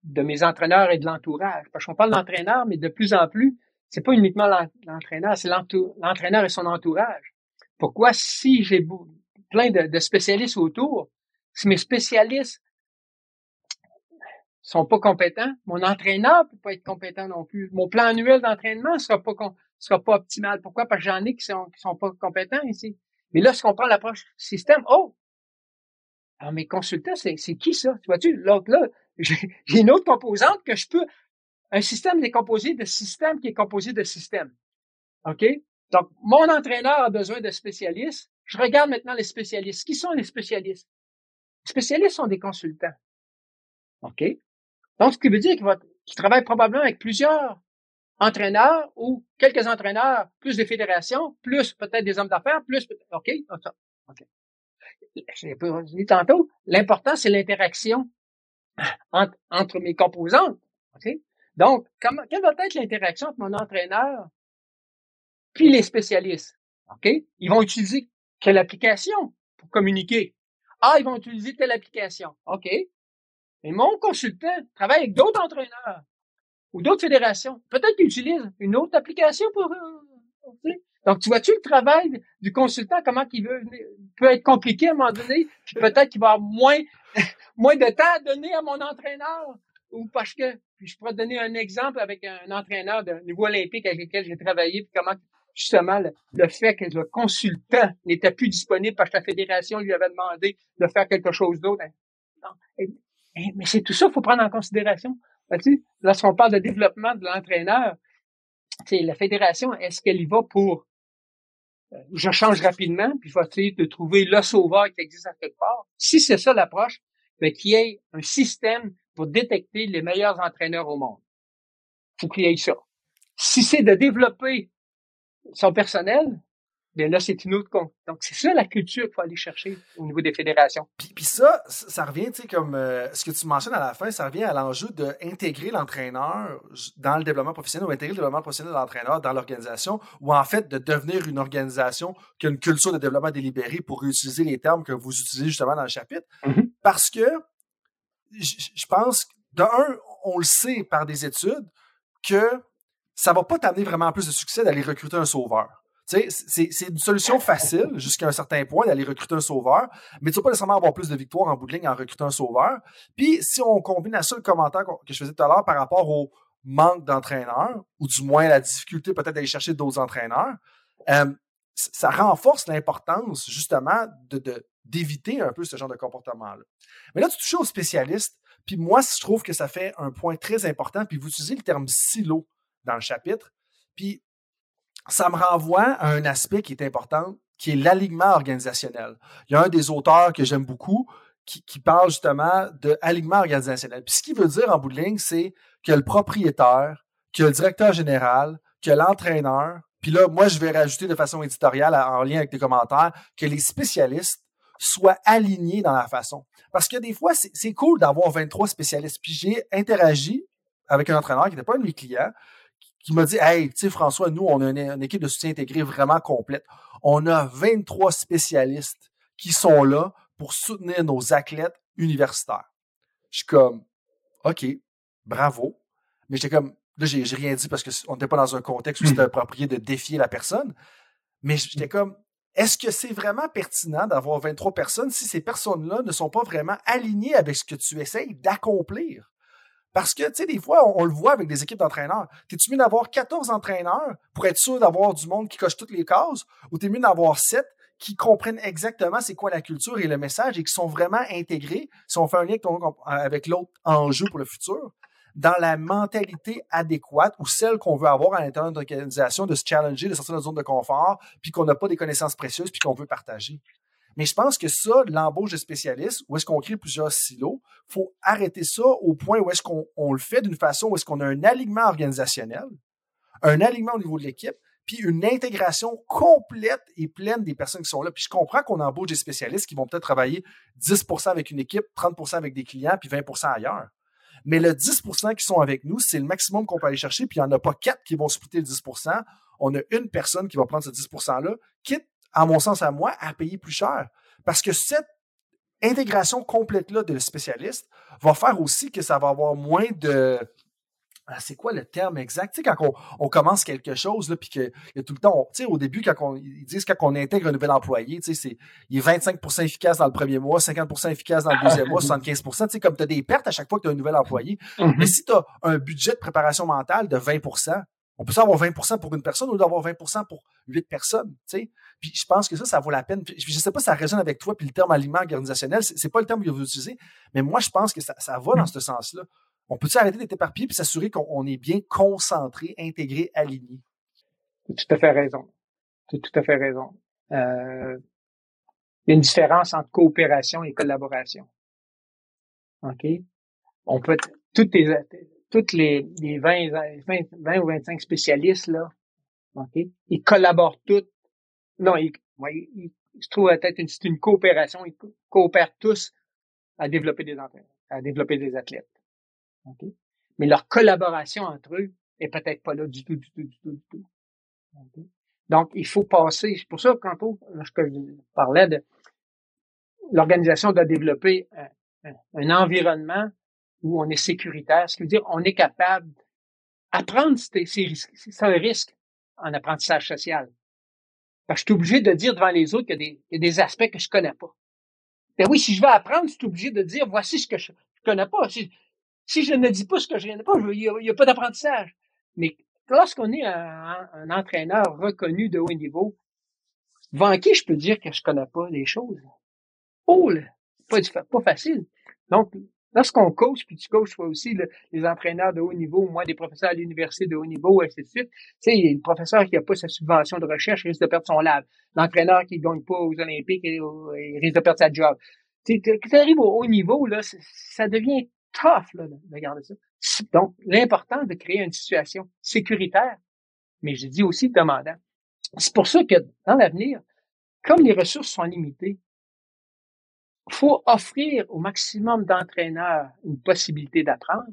de mes entraîneurs et de l'entourage? Parce qu'on parle d'entraîneur, mais de plus en plus, c'est pas uniquement l'en- l'entraîneur, c'est l'entraîneur et son entourage. Pourquoi, si j'ai plein de, spécialistes autour, si mes spécialistes sont pas compétents, mon entraîneur peut pas être compétent non plus. Mon plan annuel d'entraînement sera pas sera pas optimal. Pourquoi? Parce que j'en ai qui sont qui sont pas compétents ici. Mais là, si on prend l'approche système, oh! Alors, mes consultants, c'est, qui ça? Tu vois-tu? L'autre là, (laughs) j'ai, une autre composante que je peux. Un système est composé de systèmes qui est composé de systèmes. OK? Donc, mon entraîneur a besoin de spécialistes. Je regarde maintenant les spécialistes. Qui sont les spécialistes? Les spécialistes sont des consultants. OK? Donc, ce qui veut dire qu'il va, qu'il travaille probablement avec plusieurs entraîneurs ou quelques entraîneurs, plus des fédérations, plus peut-être des hommes d'affaires, plus, OK? OK. J'ai dit tantôt, l'important, c'est l'interaction entre, mes composantes. OK? Donc, quelle va être l'interaction entre mon entraîneur puis les spécialistes? OK? Ils vont utiliser quelle application pour communiquer? Ah, ils vont utiliser telle application. OK? Mais mon consultant travaille avec d'autres entraîneurs ou d'autres fédérations. Peut-être qu'il utilise une autre application pour... Euh, donc, tu vois-tu le travail du consultant, comment il veut, peut être compliqué à un moment donné, peut-être qu'il va avoir moins, (laughs) moins de temps à donner à mon entraîneur, ou parce que, puis je pourrais donner un exemple avec un entraîneur de niveau olympique avec lequel j'ai travaillé, puis comment justement le, fait que le consultant n'était plus disponible parce que la fédération lui avait demandé de faire quelque chose d'autre. Mais c'est tout ça qu'il faut prendre en considération. Lorsqu'on parle de développement de l'entraîneur, la fédération, est-ce qu'elle y va pour euh, je change rapidement, puis il faut essayer de trouver le sauveur qui existe à quelque part? Si c'est ça l'approche, ben, qu'il y ait un système pour détecter les meilleurs entraîneurs au monde. Faut qu'il y ait ça. Si c'est de développer son personnel, bien là, c'est une autre compte. Donc, c'est ça la culture qu'il faut aller chercher au niveau des fédérations. Puis, puis ça, ça revient, tu sais, comme euh, ce que tu mentionnes à la fin, ça revient à l'enjeu d'intégrer l'entraîneur dans le développement professionnel ou intégrer le développement professionnel de l'entraîneur dans l'organisation ou en fait de devenir une organisation qui a une culture de développement délibéré pour réutiliser les termes que vous utilisez justement dans le chapitre. Mm-hmm. Parce que je pense, d'un, on le sait par des études que ça va pas t'amener vraiment plus de succès d'aller recruter un sauveur. C'est une solution facile jusqu'à un certain point d'aller recruter un sauveur, mais tu vas pas nécessairement avoir plus de victoires en bout de ligne en recrutant un sauveur. Puis si on combine à ça commentaire que je faisais tout à l'heure par rapport au manque d'entraîneurs, ou du moins la difficulté peut-être d'aller chercher d'autres entraîneurs, euh, ça renforce l'importance justement d'éviter un peu ce genre de comportement-là. Mais là, tu touches aux spécialistes, puis moi, je trouve que ça fait un point très important, puis vous utilisez le terme silo dans le chapitre. Puis ça me renvoie à un aspect qui est important, qui est l'alignement organisationnel. Il y a un des auteurs que j'aime beaucoup qui, parle justement de alignement organisationnel. Puis ce qu'il veut dire en bout de ligne, c'est que le propriétaire, que le directeur général, que l'entraîneur, puis là, moi, je vais rajouter de façon éditoriale en lien avec tes commentaires, que les spécialistes soient alignés dans la façon. Parce que des fois, c'est cool d'avoir 23 spécialistes. Puis j'ai interagi avec un entraîneur qui n'était pas un de mes clients, qui m'a dit Hey, tu sais, François, nous, on a une, équipe de soutien intégré vraiment complète. On a 23 spécialistes qui sont là pour soutenir nos athlètes universitaires. Je suis comme OK, bravo. Mais j'étais comme là, j'ai rien dit parce qu'on n'était pas dans un contexte où c'était hmm. approprié de défier la personne. Mais j'étais comme est-ce que c'est vraiment pertinent d'avoir 23 personnes si ces personnes-là ne sont pas vraiment alignées avec ce que tu essayes d'accomplir? Parce que, tu sais, des fois, on, le voit avec des équipes d'entraîneurs. T'es-tu mieux d'avoir 14 entraîneurs pour être sûr d'avoir du monde qui coche toutes les cases ou t'es mieux d'avoir 7 qui comprennent exactement c'est quoi la culture et le message et qui sont vraiment intégrés, si on fait un lien avec l'autre enjeu pour le futur, dans la mentalité adéquate ou celle qu'on veut avoir à l'intérieur de l'organisation de se challenger, de sortir de notre zone de confort, puis qu'on n'a pas des connaissances précieuses, puis qu'on veut partager? Mais je pense que ça, l'embauche de spécialistes, où est-ce qu'on crée plusieurs silos, faut arrêter ça au point où est-ce qu'on le fait d'une façon où est-ce qu'on a un alignement organisationnel, un alignement au niveau de l'équipe, puis une intégration complète et pleine des personnes qui sont là. Puis je comprends qu'on embauche des spécialistes qui vont peut-être travailler 10% avec une équipe, 30% avec des clients, puis 20% ailleurs. Mais le 10% qui sont avec nous, c'est le maximum qu'on peut aller chercher, puis il n'y en a pas quatre qui vont splitter le 10% On a une personne qui va prendre ce 10 %-là, quitte à mon sens à moi, à payer plus cher. Parce que cette intégration complète-là de spécialistes va faire aussi que ça va avoir moins de. Ah, c'est quoi le terme exact? Tu sais, quand on, commence quelque chose, là, puis qu'il y a tout le temps, tu sais, au début, quand on, ils disent quand on intègre un nouvel employé, tu sais, il est 25% efficace dans le premier mois, 50% efficace dans le deuxième mois, (laughs) 75% tu sais, comme tu as des pertes à chaque fois que tu as un nouvel employé. Mm-hmm. Mais si tu as un budget de préparation mentale de 20 on peut avoir 20% pour une personne ou d'avoir 20% pour 8 personnes, tu sais. Puis je pense que ça, ça vaut la peine. je ne sais pas si ça résonne avec toi, puis le terme aliment organisationnel, c'est pas le terme que vous utilisez, mais moi, je pense que ça, ça va dans ce sens-là. On peut-tu arrêter d'être éparpillé puis s'assurer qu'on est bien concentré, intégré, aligné? Tu as tout à fait raison. Tu as tout à fait raison. Euh, il y a une différence entre coopération et collaboration. OK? on peut, toutes les, toutes les, les 20, 20, ou 25 spécialistes, là, OK, ils collaborent tous. Non, ils, ils, se trouvent peut-être une, c'est une coopération. Ils coopèrent tous à développer des à développer des athlètes. Mais leur collaboration entre eux est peut-être pas là du tout, du tout, du tout, du tout. Donc, il faut passer. C'est pour ça, quand lorsque je parlais de l'organisation doit développer un, environnement où on est sécuritaire, ce qui veut dire on est capable d'apprendre ces. C'est un risque en apprentissage social. Parce que je suis obligé de dire devant les autres qu'il y, a des aspects que je connais pas. Ben oui, si je veux apprendre, je suis obligé de dire voici ce que je, connais pas. Si, je ne dis pas ce que je connais pas, il n'y a, pas d'apprentissage. Mais lorsqu'on est un, entraîneur reconnu de haut niveau, devant qui je peux dire que je connais pas les choses? Oh, pas, pas facile. Donc, lorsqu'on coach, puis tu coaches toi aussi les entraîneurs de haut niveau, moi des professeurs à l'université de haut niveau, et ainsi de suite, tu sais, le professeur qui n'a pas sa subvention de recherche risque de perdre son lab. L'entraîneur qui ne gagne pas aux Olympiques risque de perdre sa job. Tu arrives au haut niveau, là, ça devient tough là, de regarder ça. Donc, l'important de créer une situation sécuritaire, mais je dis aussi demandant. C'est pour ça que dans l'avenir, comme les ressources sont limitées, faut offrir au maximum d'entraîneurs une possibilité d'apprendre,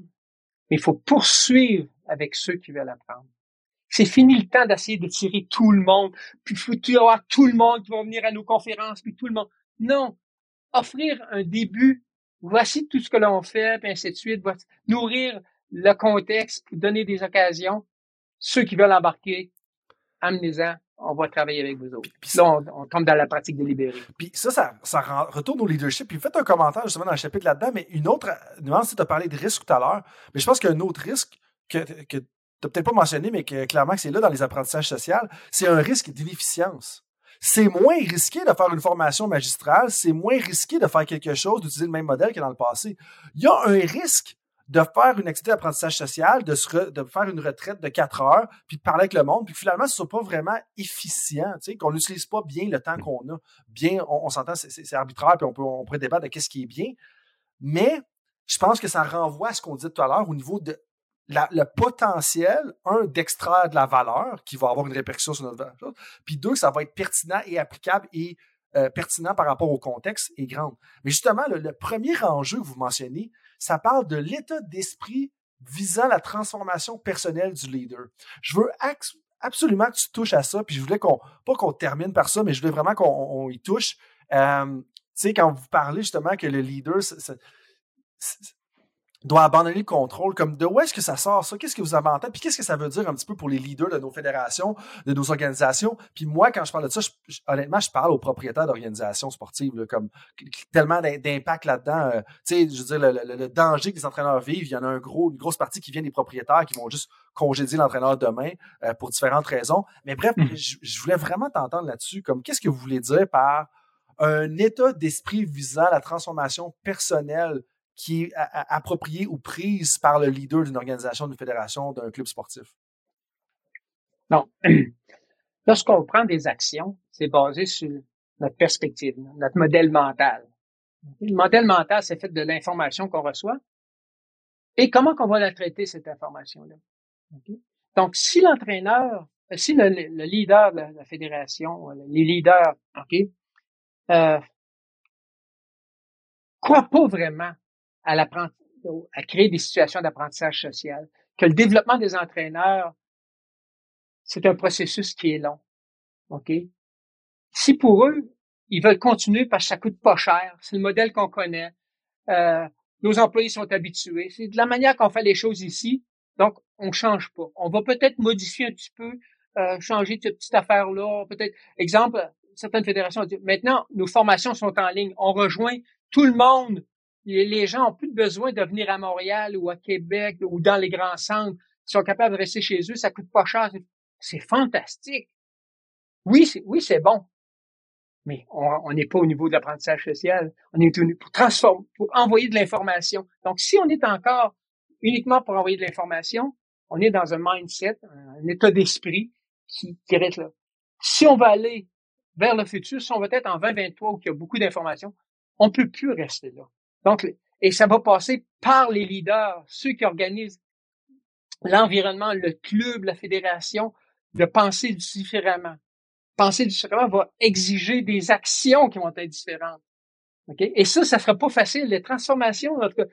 mais il faut poursuivre avec ceux qui veulent apprendre. C'est fini le temps d'essayer de tirer tout le monde, puis faut avoir tout le monde qui va venir à nos conférences, puis tout le monde. Non. Offrir un début, voici tout ce que l'on fait, puis ainsi de suite, nourrir le contexte, donner des occasions. Ceux qui veulent embarquer, amenez-en, on va travailler avec vous autres. Puis là, on, tombe dans la pratique délibérée. Puis ça, ça, ça retourne au leadership. Puis faites un commentaire justement dans le chapitre là-dedans, mais une autre nuance, tu as parlé de risque tout à l'heure, mais je pense qu'il y a un autre risque que, que tu n'as peut-être pas mentionné, mais que clairement que c'est là dans les apprentissages sociaux, c'est un risque d'inefficience. C'est moins risqué de faire une formation magistrale, c'est moins risqué de faire quelque chose, d'utiliser le même modèle que dans le passé. Il y a un risque de faire une activité d'apprentissage social, de, faire une retraite de quatre heures, puis de parler avec le monde, puis finalement, ce soit pas vraiment efficient, tu sais, qu'on n'utilise pas bien le temps qu'on a. Bien, on, s'entend, c'est arbitraire, puis on, peut, on pourrait débattre de qu'est-ce qui est bien, mais je pense que ça renvoie à ce qu'on dit tout à l'heure au niveau de le potentiel, un, d'extraire de la valeur qui va avoir une répercussion sur notre valeur, puis deux, ça va être pertinent et applicable et euh, pertinent par rapport au contexte est grande. Mais justement, le, premier enjeu que vous mentionnez, ça parle de l'état d'esprit visant la transformation personnelle du leader. Je veux absolument que tu touches à ça, puis je voulais qu'on, pas qu'on termine par ça, mais je voulais vraiment qu'on y touche. Euh, tu sais, quand vous parlez justement que le leader, doit abandonner le contrôle. Comme de où est-ce que ça sort ça? Qu'est-ce que vous avez en tête? Puis qu'est-ce que ça veut dire un petit peu pour les leaders de nos fédérations, de nos organisations? Puis moi, quand je parle de ça, honnêtement, je parle aux propriétaires d'organisations sportives, comme tellement d'impact là-dedans. Euh, tu sais, je veux dire, le, danger que les entraîneurs vivent, il y en a un gros, une grosse partie qui vient des propriétaires qui vont juste congédier l'entraîneur demain euh, pour différentes raisons. Mais bref, mmh. je, je voulais vraiment t'entendre là-dessus. Comme qu'est-ce que vous voulez dire par un état d'esprit visant la transformation personnelle qui est appropriée ou prise par le leader d'une organisation, d'une fédération, d'un club sportif? Non. (clears throat) Lorsqu'on prend des actions, c'est basé sur notre perspective, notre modèle mental. Le modèle mental, c'est fait de l'information qu'on reçoit et comment qu'on va la traiter, cette information-là. Donc, si l'entraîneur, si le, leader de la, fédération, les leaders, OK, euh, croient pas vraiment à, à créer des situations d'apprentissage social, que le développement des entraîneurs, c'est un processus qui est long. OK? Si pour eux, ils veulent continuer parce que ça coûte pas cher, c'est le modèle qu'on connaît, euh, nos employés sont habitués, c'est de la manière qu'on fait les choses ici, donc on change pas. On va peut-être modifier un petit peu, euh, changer cette petite affaire-là, peut-être, exemple, certaines fédérations disent, maintenant, nos formations sont en ligne, on rejoint tout le monde les gens ont plus besoin de venir à Montréal ou à Québec ou dans les grands centres. Ils sont capables de rester chez eux, ça coûte pas cher. C'est fantastique. Oui, c'est, oui, c'est bon. Mais on n'est pas au niveau de l'apprentissage social. On est pour transformer, pour envoyer de l'information. Donc, si on est encore uniquement pour envoyer de l'information, on est dans un mindset, un état d'esprit qui, qui reste là. Si on va aller vers le futur, si on va être en 2023 où il y a beaucoup d'informations, on peut plus rester là. Donc, Et ça va passer par les leaders, ceux qui organisent l'environnement, le club, la fédération, de penser différemment. Penser différemment va exiger des actions qui vont être différentes. Okay? Et ça, ça sera pas facile. Les transformations, en tout cas,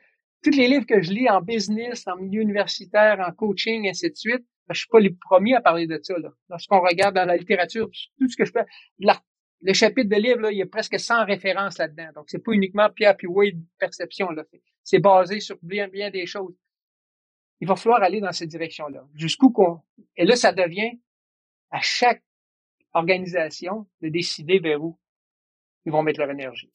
tous les livres que je lis en business, en milieu universitaire, en coaching, ainsi de suite, je suis pas les premiers à parler de ça. Lorsqu'on regarde dans la littérature, tout ce que je fais, le chapitre de livre, il y a presque 100 références là-dedans. Donc, c'est pas uniquement Pierre puis Wade perception. C'est basé sur bien, bien des choses. Il va falloir aller dans cette direction-là. Jusqu'où qu'on... Et là, ça devient à chaque organisation de décider vers où ils vont mettre leur énergie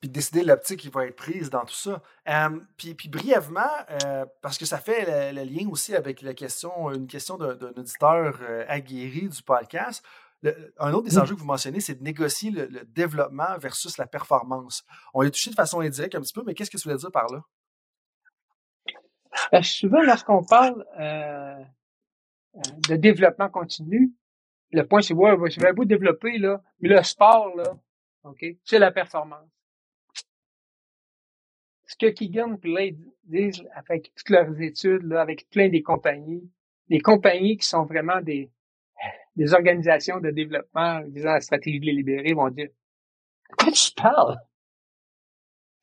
puis décider l'optique qui va être prise dans tout ça. Euh, puis, puis, brièvement, euh, parce que ça fait le, lien aussi avec la question, une question d'un auditeur euh, aguerri du podcast. Un autre des enjeux que vous mentionnez, c'est de négocier le, développement versus la performance. On l'a touché de façon indirecte un petit peu, mais qu'est-ce que tu voulais dire par là? Ben, souvent, lorsqu'on parle de développement continu, le point, c'est, ouais, je vais vous développer, là, mais le sport, là, OK, c'est la performance ce que Keegan et disent avec toutes leurs études, là, avec plein des compagnies, des compagnies qui sont vraiment des, des organisations de développement, disant la stratégie de les libérer, vont dire Pourquoi tu parles?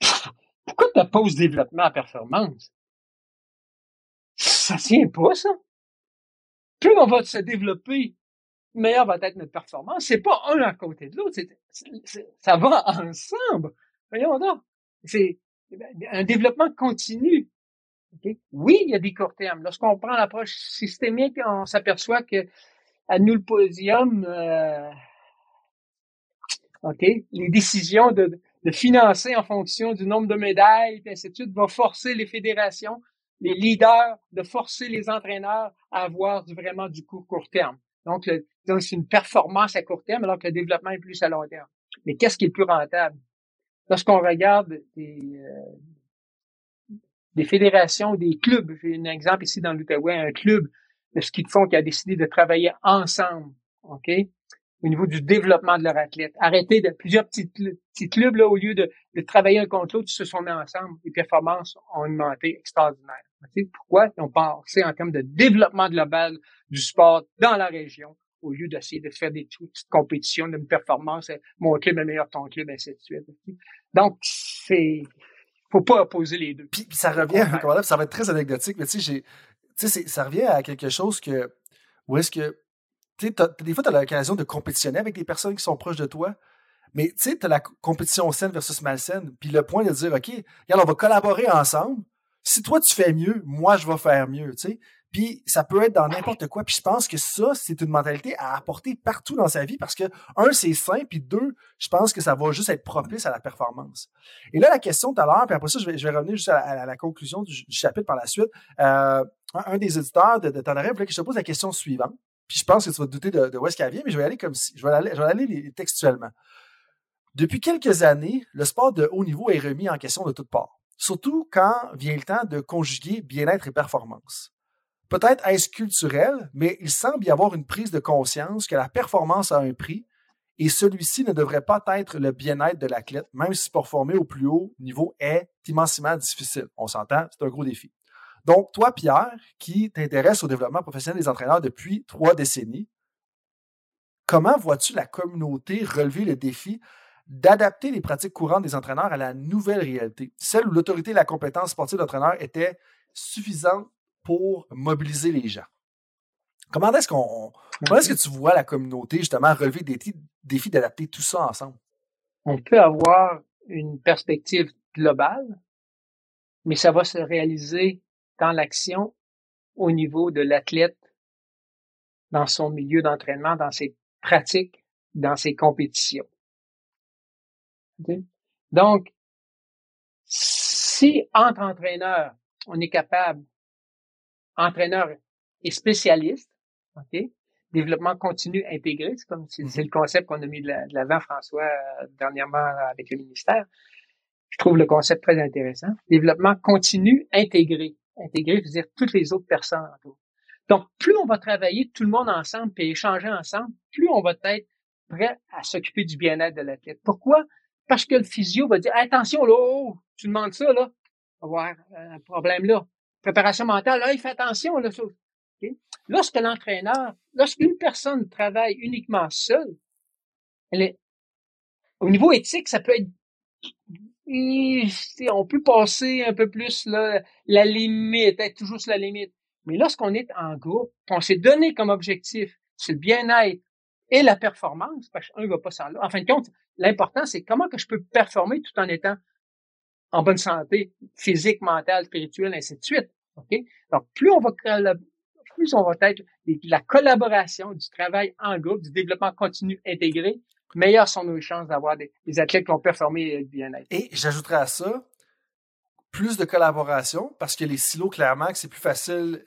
(laughs) Pourquoi tu poses développement à performance? Ça tient pas, ça. Plus on va se développer, meilleure va être notre performance. C'est pas un à côté de l'autre. Ça va ensemble. Voyons donc. C'est, un développement continu. Oui, il y a des courts termes. Lorsqu'on prend l'approche systémique, on s'aperçoit que à nous le podium, euh, ok, les décisions de, de, financer en fonction du nombre de médailles, et ainsi vont forcer les fédérations, les leaders, de forcer les entraîneurs à avoir vraiment du court court terme. Donc, donc c'est une performance à court terme, alors que le développement est plus à long terme. Mais qu'est-ce qui est plus rentable? lorsqu'on regarde des, euh, des fédérations, des clubs, j'ai un exemple ici dans l'Outaouais, un club de ski de fond qui a décidé de travailler ensemble, OK, au niveau du développement de leur athlète. Arrêter de plusieurs petits, petits clubs, là, au lieu de, de travailler un contre l'autre, ils se sont mis ensemble. Les performances ont augmenté extraordinaire. pourquoi? Ils ont pensé en termes de développement global du sport dans la région au lieu d'essayer de faire des petites compétitions, d'une performance, mon club est meilleur ton club, ainsi de suite. Donc, c'est, faut pas opposer les deux. Puis, ça revient, ça va être très anecdotique, mais tu sais, ça revient à quelque chose que, où est-ce que, tu sais, des fois, tu as l'occasion de compétitionner avec des personnes qui sont proches de toi, mais tu sais, tu as la compétition saine versus malsaine, puis le point de dire, OK, regarde, on va collaborer ensemble. Si toi, tu fais mieux, moi, je vais faire mieux, tu sais. Puis ça peut être dans n'importe quoi. Puis je pense que ça, c'est une mentalité à apporter partout dans sa vie parce que, un, c'est sain, puis deux, je pense que ça va juste être propice à la performance. Et là, la question tout à l'heure, puis après ça, je vais, revenir juste à, la conclusion du, chapitre par la suite. Euh, un, des éditeurs de, de voulait que je te pose la question suivante. Puis je pense que tu vas te douter de, où est-ce qu'elle vient, mais je vais aller comme si. Je vais aller, je vais aller textuellement. Depuis quelques années, le sport de haut niveau est remis en question de toutes parts. Surtout quand vient le temps de conjuguer bien-être et performance. Peut-être est-ce culturel, mais il semble y avoir une prise de conscience que la performance a un prix et celui-ci ne devrait pas être le bien-être de l'athlète, même si performer au plus haut niveau est immensément difficile. On s'entend, c'est un gros défi. Donc, toi, Pierre, qui t'intéresse au développement professionnel des entraîneurs depuis trois décennies, comment vois-tu la communauté relever le défi d'adapter les pratiques courantes des entraîneurs à la nouvelle réalité, celle où l'autorité et la compétence sportive d'entraîneur étaient suffisantes pour mobiliser les gens. Comment est-ce qu'on comment est-ce que tu vois la communauté justement relever des défis d'adapter tout ça ensemble? On peut avoir une perspective globale, mais ça va se réaliser dans l'action au niveau de l'athlète, dans son milieu d'entraînement, dans ses pratiques, dans ses compétitions. Donc, si entre entraîneurs, on est capable entraîneur et spécialiste, OK? Développement continu intégré, c'est comme c'est, le concept qu'on a mis de, l'avant, François, euh, dernièrement avec le ministère. Je trouve le concept très intéressant. Développement continu intégré. Intégré, veut dire toutes les autres personnes Donc, plus on va travailler tout le monde ensemble et échanger ensemble, plus on va être prêt à s'occuper du bien-être de l'athlète. Pourquoi? Parce que le physio va dire, attention, là, oh, tu demandes ça, là, avoir un problème là. Préparation mentale, là, il fait attention. Là, Lorsque l'entraîneur, lorsqu'une personne travaille uniquement seule, elle est, au niveau éthique, ça peut être on peut passer un peu plus là, la limite, être toujours sur la limite. Mais lorsqu'on est en groupe, on s'est donné comme objectif, c'est le bien-être et la performance, parce qu'un va pas sans là. En fin de compte, l'important, c'est comment que je peux performer tout en étant en bonne santé, physique, mentale, spirituelle, ainsi de suite. OK? Donc, plus on va être la collaboration, du travail en groupe, du développement continu intégré, meilleures sont nos chances d'avoir des, athlètes qui ont performé bien-être. Et j'ajouterais à ça plus de collaboration parce que les silos, clairement, c'est plus facile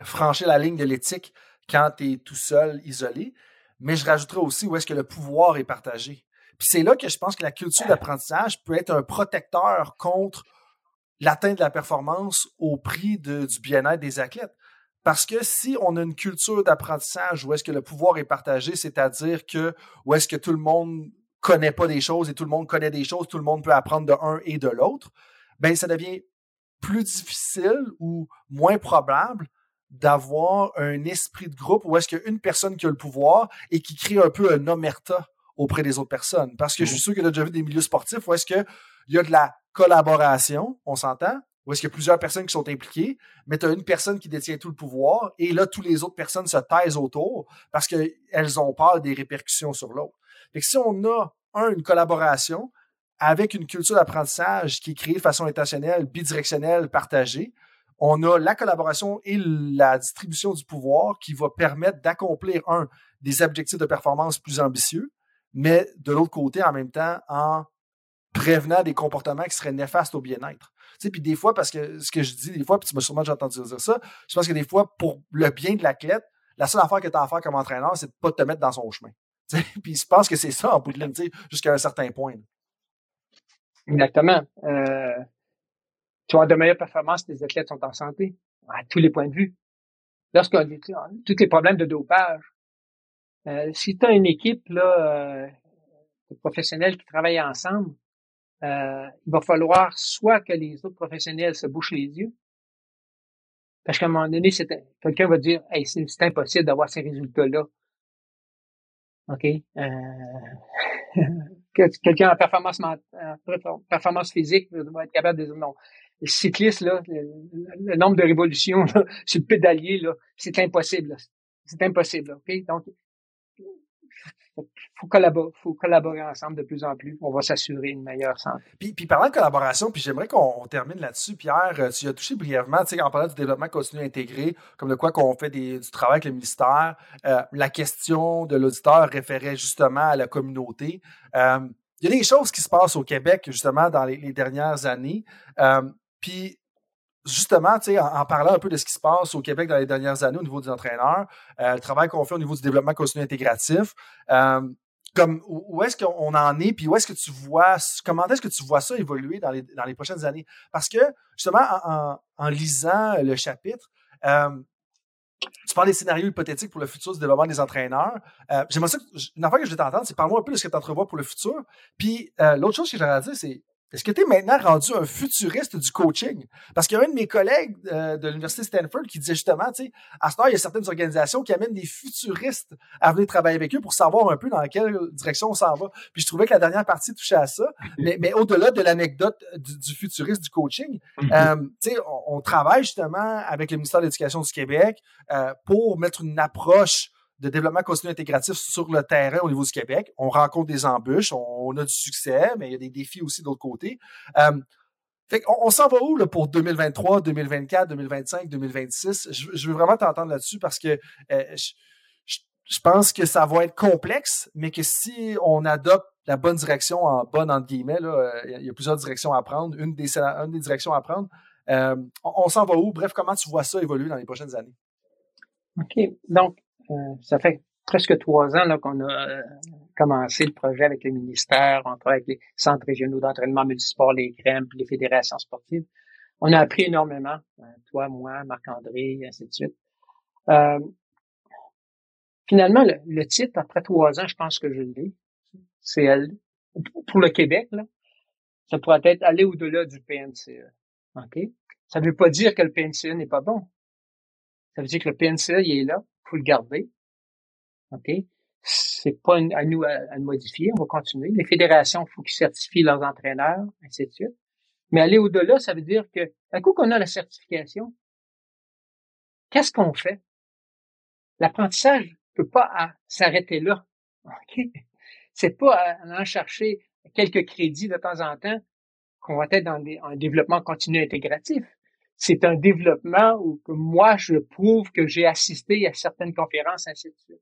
de franchir la ligne de l'éthique quand tu es tout seul, isolé. Mais je rajouterais aussi où est-ce que le pouvoir est partagé. Puis c'est là que je pense que la culture d'apprentissage peut être un protecteur contre l'atteinte de la performance au prix du bien-être des athlètes. Parce que si on a une culture d'apprentissage où est-ce que le pouvoir est partagé, c'est-à-dire que où est-ce que tout le monde connaît pas des choses et tout le monde connaît des choses, tout le monde peut apprendre de un et de l'autre, ben ça devient plus difficile ou moins probable d'avoir un esprit de groupe où est-ce qu'il y a une personne qui a le pouvoir et qui crée un peu un omerta auprès des autres personnes. Parce que je suis mmh. sûr que tu as déjà vu des milieux sportifs où est-ce qu'il y a de la collaboration, on s'entend, où est-ce qu'il y a plusieurs personnes qui sont impliquées, mais tu as une personne qui détient tout le pouvoir, et là, toutes les autres personnes se taisent autour parce qu'elles ont peur des répercussions sur l'autre. Fait que si on a, un, une collaboration avec une culture d'apprentissage qui est créée de façon intentionnelle, bidirectionnelle, partagée, on a la collaboration et la distribution du pouvoir qui va permettre d'accomplir, un, des objectifs de performance plus ambitieux, mais de l'autre côté, en même temps, en prévenant des comportements qui seraient néfastes au bien-être. Tu sais, puis des fois, parce que ce que je dis des fois, puis tu m'as sûrement déjà entendu dire ça, je pense que des fois, pour le bien de l'athlète, la seule affaire que tu as à faire comme entraîneur, c'est de pas te mettre dans son chemin. Tu sais, (laughs) puis je pense que c'est ça en bout de ligne, jusqu'à un certain point. Exactement. Euh, tu as de meilleures performances, tes athlètes sont en santé, à tous les points de vue. Lorsqu'on dit tous les problèmes de dopage, euh, si tu as une équipe là, euh, de professionnels qui travaillent ensemble, euh, il va falloir soit que les autres professionnels se bouchent les yeux, parce qu'à un moment donné, quelqu'un va dire hey, c'est impossible d'avoir ces résultats-là. OK? Euh, (laughs) quelqu'un en performance, performance physique va être capable de dire non. Le cycliste, là, le, nombre de révolutions (laughs) sur le pédalier, là, c'est impossible. C'est impossible. OK? Donc, faut faut collaborer ensemble de plus en plus. On va s'assurer une meilleure santé. Puis, puis parlant de collaboration, puis j'aimerais qu'on termine là-dessus. Pierre, euh, tu as touché brièvement, tu sais, en parlant du développement continu intégré, comme de quoi qu'on fait du travail avec le ministère. Euh, la question de l'auditeur référait justement à la communauté. Euh, il y a des choses qui se passent au Québec, justement, dans les, les dernières années. puis justement, en, en, parlant un peu de ce qui se passe au Québec dans les dernières années au niveau des entraîneurs, euh, le travail qu'on fait au niveau du développement continu intégratif, euh, comme où, est-ce qu'on en est, puis où est-ce que tu vois, comment est-ce que tu vois ça évoluer dans les, dans les prochaines années? Parce que, justement, en, en, lisant le chapitre, euh, tu parles des scénarios hypothétiques pour le futur du développement des entraîneurs. Euh, J'aimerais ça, une affaire que je vais t'entendre, c'est parle-moi un peu de ce que tu entrevois pour le futur. Puis euh, l'autre chose que j'aimerais dire, c'est est-ce que tu es maintenant rendu un futuriste du coaching? Parce qu'il y a un de mes collègues euh, de l'Université Stanford qui disait justement, tu sais, à ce temps, il y a certaines organisations qui amènent des futuristes à venir travailler avec eux pour savoir un peu dans quelle direction on s'en va. Puis je trouvais que la dernière partie touchait à ça. (laughs) mais, mais au-delà de l'anecdote du, futuriste du coaching, mm-hmm. euh, tu sais, on, travaille justement avec le ministère de l'Éducation du Québec euh, pour mettre une approche de développement continu intégratif sur le terrain au niveau du Québec. On rencontre des embûches, on, a du succès, mais il y a des défis aussi de l'autre côté. Euh, fait on, on s'en va où là, pour 2023, 2024, 2025, 2026? Je, veux vraiment t'entendre là-dessus parce que euh, je, pense que ça va être complexe, mais que si on adopte la bonne direction en bonne entre guillemets, là, euh, il y a plusieurs directions à prendre. Une des, une des directions à prendre. Euh, on, s'en va où? Bref, comment tu vois ça évoluer dans les prochaines années? OK. Donc, ça fait presque trois ans là, qu'on a euh, commencé le projet avec le ministère, on avec les centres régionaux d'entraînement multisport, les crèmes, les fédérations sportives. On a appris énormément, euh, toi, moi, Marc-André, ainsi de suite. finalement, le, titre, après trois ans, je pense que je l'ai. C'est pour le Québec, là, ça pourrait être aller au-delà du PNCE. OK? Ça ne veut pas dire que le PNCE n'est pas bon. Ça veut dire que le PNCE, il est là, faut le garder. OK? C'est pas à nous à, le modifier, on va continuer. Les fédérations, il faut qu'ils certifient leurs entraîneurs, ainsi de suite. Mais aller au-delà, ça veut dire que, un coup qu'on a la certification, qu'est-ce qu'on fait? L'apprentissage peut pas s'arrêter là. (laughs) OK? C'est pas en chercher quelques crédits de temps en temps qu'on va être dans un développement continu intégratif. C'est un développement où que moi, je prouve que j'ai assisté à certaines conférences, ainsi de suite.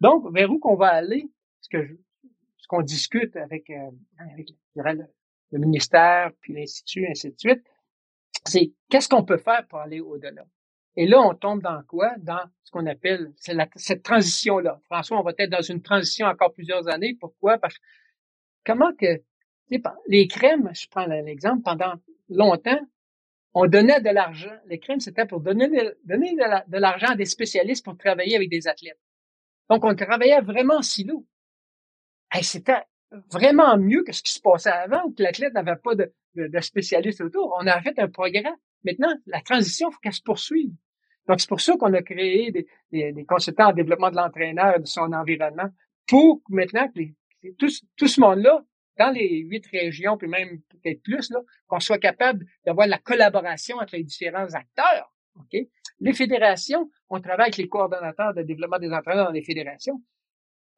Donc, vers où qu'on va aller, ce qu'on discute avec, euh, avec le, ministère, puis l'Institut, ainsi de suite, c'est qu'est-ce qu'on peut faire pour aller au-delà? Et là, on tombe dans quoi? Dans ce qu'on appelle cette transition-là. François, on va être dans une transition encore plusieurs années. Pourquoi? Parce que comment que les crèmes, je prends l'exemple, pendant longtemps, on donnait de l'argent. Les crèmes, c'était pour donner, de l'argent à des spécialistes pour travailler avec des athlètes. Donc, on travaillait vraiment en silo. Et c'était vraiment mieux que ce qui se passait avant, où l'athlète n'avait pas de, spécialistes autour. On a fait un progrès. Maintenant, la transition, il faut qu'elle se poursuive. Donc, c'est pour ça qu'on a créé des, consultants en développement de l'entraîneur et de son environnement pour maintenant que tout ce monde-là dans les huit régions, puis même peut-être plus, qu'on soit capable d'avoir la collaboration entre les différents acteurs. OK? Les fédérations, on travaille avec les coordonnateurs de développement des entraîneurs dans les fédérations.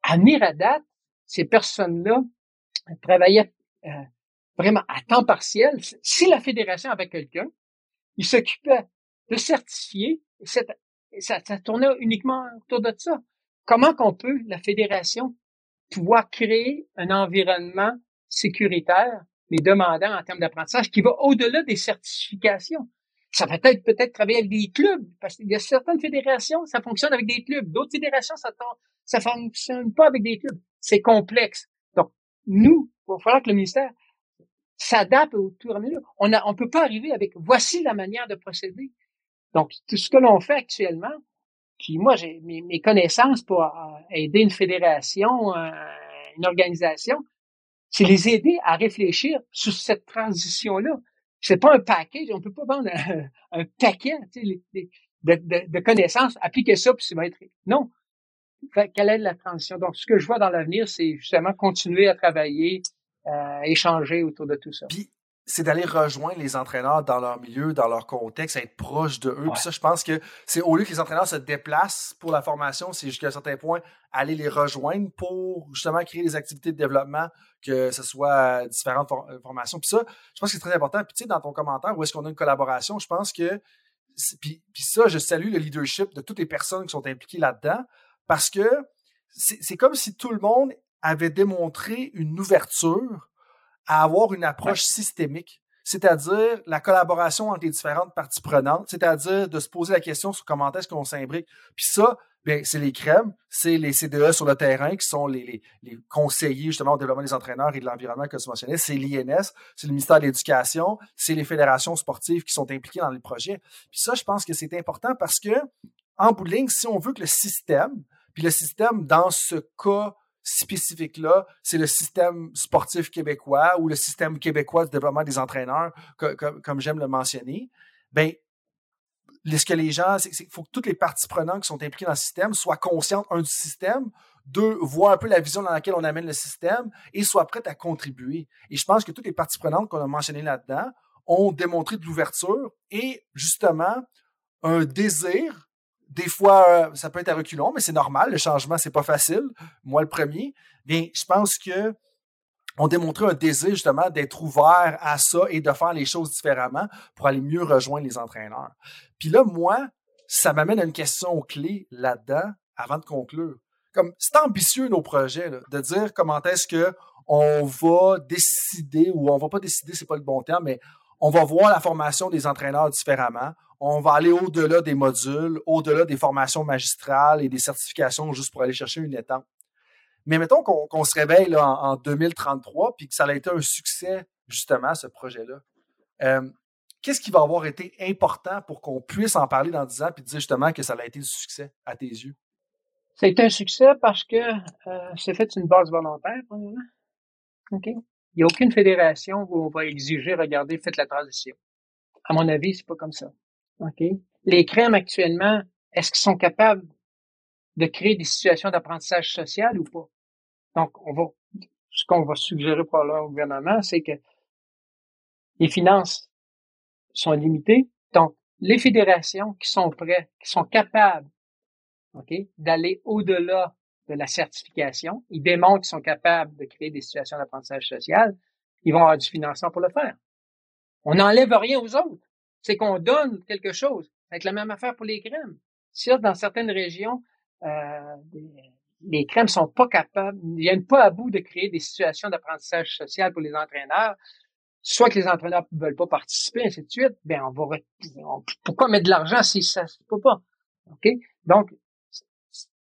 À Miradat, ces personnes-là travaillaient euh, vraiment à temps partiel. Si la fédération avait quelqu'un, ils s'occupaient de certifier, ça, ça tournait uniquement autour de ça. Comment qu'on peut, la fédération, pouvoir créer un environnement sécuritaire, mais demandant en termes d'apprentissage, qui va au-delà des certifications. Ça va être peut-être travailler avec des clubs, parce qu'il y a certaines fédérations, ça fonctionne avec des clubs. D'autres fédérations, ça ça fonctionne pas avec des clubs. C'est complexe. Donc, nous, il va falloir que le ministère s'adapte au tour. On a, on peut pas arriver avec voici la manière de procéder. Donc, tout ce que l'on fait actuellement, qui, moi, j'ai mes, connaissances pour euh, aider une fédération, une organisation, c'est les aider à réfléchir sur cette transition-là. C'est pas un paquet, on peut pas vendre un, paquet de, connaissances, appliquer ça, puis ça va être... Non. Quelle est la transition? Donc, ce que je vois dans l'avenir, c'est justement continuer à travailler, euh, échanger autour de tout ça c'est d'aller rejoindre les entraîneurs dans leur milieu, dans leur contexte, être proche de eux. Puis ça, je pense que c'est au lieu que les entraîneurs se déplacent pour la formation, c'est jusqu'à un certain point aller les rejoindre pour justement créer des activités de développement, que ce soit différentes euh, formations. Puis ça, je pense que c'est très important. Puis tu sais, dans ton commentaire, où est-ce qu'on a une collaboration, je pense que puis, puis ça, je salue le leadership de toutes les personnes qui sont impliquées là-dedans parce que c'est comme si tout le monde avait démontré une ouverture à avoir une approche systémique, c'est-à-dire la collaboration entre les différentes parties prenantes, c'est-à-dire de se poser la question sur comment est-ce qu'on s'imbrique. Puis ça, bien, c'est les crèmes, c'est les CDE sur le terrain qui sont les, les, conseillers justement au développement des entraîneurs et de l'environnement que tu mentionnais, c'est l'INS, c'est le ministère de l'Éducation, c'est les fédérations sportives qui sont impliquées dans les projets. Puis ça, je pense que c'est important parce que, en bout de ligne, si on veut que le système, puis le système dans ce cas spécifique-là, c'est le système sportif québécois ou le système québécois de développement des entraîneurs, comme, j'aime le mentionner, ben, ce que les gens, c'est qu'il faut que toutes les parties prenantes qui sont impliquées dans le système soient conscientes, un, du système, deux, voient un peu la vision dans laquelle on amène le système et soient prêtes à contribuer. Et je pense que toutes les parties prenantes qu'on a mentionnées là-dedans ont démontré de l'ouverture et justement un désir des fois, euh, ça peut être à reculons, mais c'est normal. Le changement, c'est pas facile. Moi, le premier. Bien, je pense que on démontrait un désir justement d'être ouvert à ça et de faire les choses différemment pour aller mieux rejoindre les entraîneurs. Puis là, moi, ça m'amène à une question clé là-dedans avant de conclure. Comme c'est ambitieux nos projets de dire comment est-ce que on va décider ou on va pas décider, c'est pas le bon terme, mais on va voir la formation des entraîneurs différemment on va aller au-delà des modules, au-delà des formations magistrales et des certifications juste pour aller chercher une étape. Mais mettons qu'on se réveille en, 2033 puis que ça a été un succès, justement, ce projet-là. Euh, qu'est-ce qui va avoir été important pour qu'on puisse en parler dans 10 ans puis dire justement que ça a été un succès à tes yeux? Ça a été un succès parce que euh, c'est fait une base volontaire, OK? Il n'y a aucune fédération où on va exiger, regardez, faites la transition. à mon avis, c'est pas comme ça. OK? Les crèmes actuellement, est-ce qu'ils sont capables de créer des situations d'apprentissage social ou pas? Donc, on va, ce qu'on va suggérer pour le gouvernement, c'est que les finances sont limitées. Donc, les fédérations qui sont prêtes, qui sont capables, OK, d'aller au-delà de la certification, ils démontrent qu'ils sont capables de créer des situations d'apprentissage social, ils vont avoir du financement pour le faire. On n'enlève rien aux autres. C'est qu'on donne quelque chose. C'est la même affaire pour les crèmes. Si dans certaines régions, euh, les crèmes sont pas capables, ils viennent pas à bout de créer des situations d'apprentissage social pour les entraîneurs, soit que les entraîneurs ne veulent pas participer, ainsi de suite, ben on va pourquoi mettre de l'argent si ça ne peut pas? OK? Donc,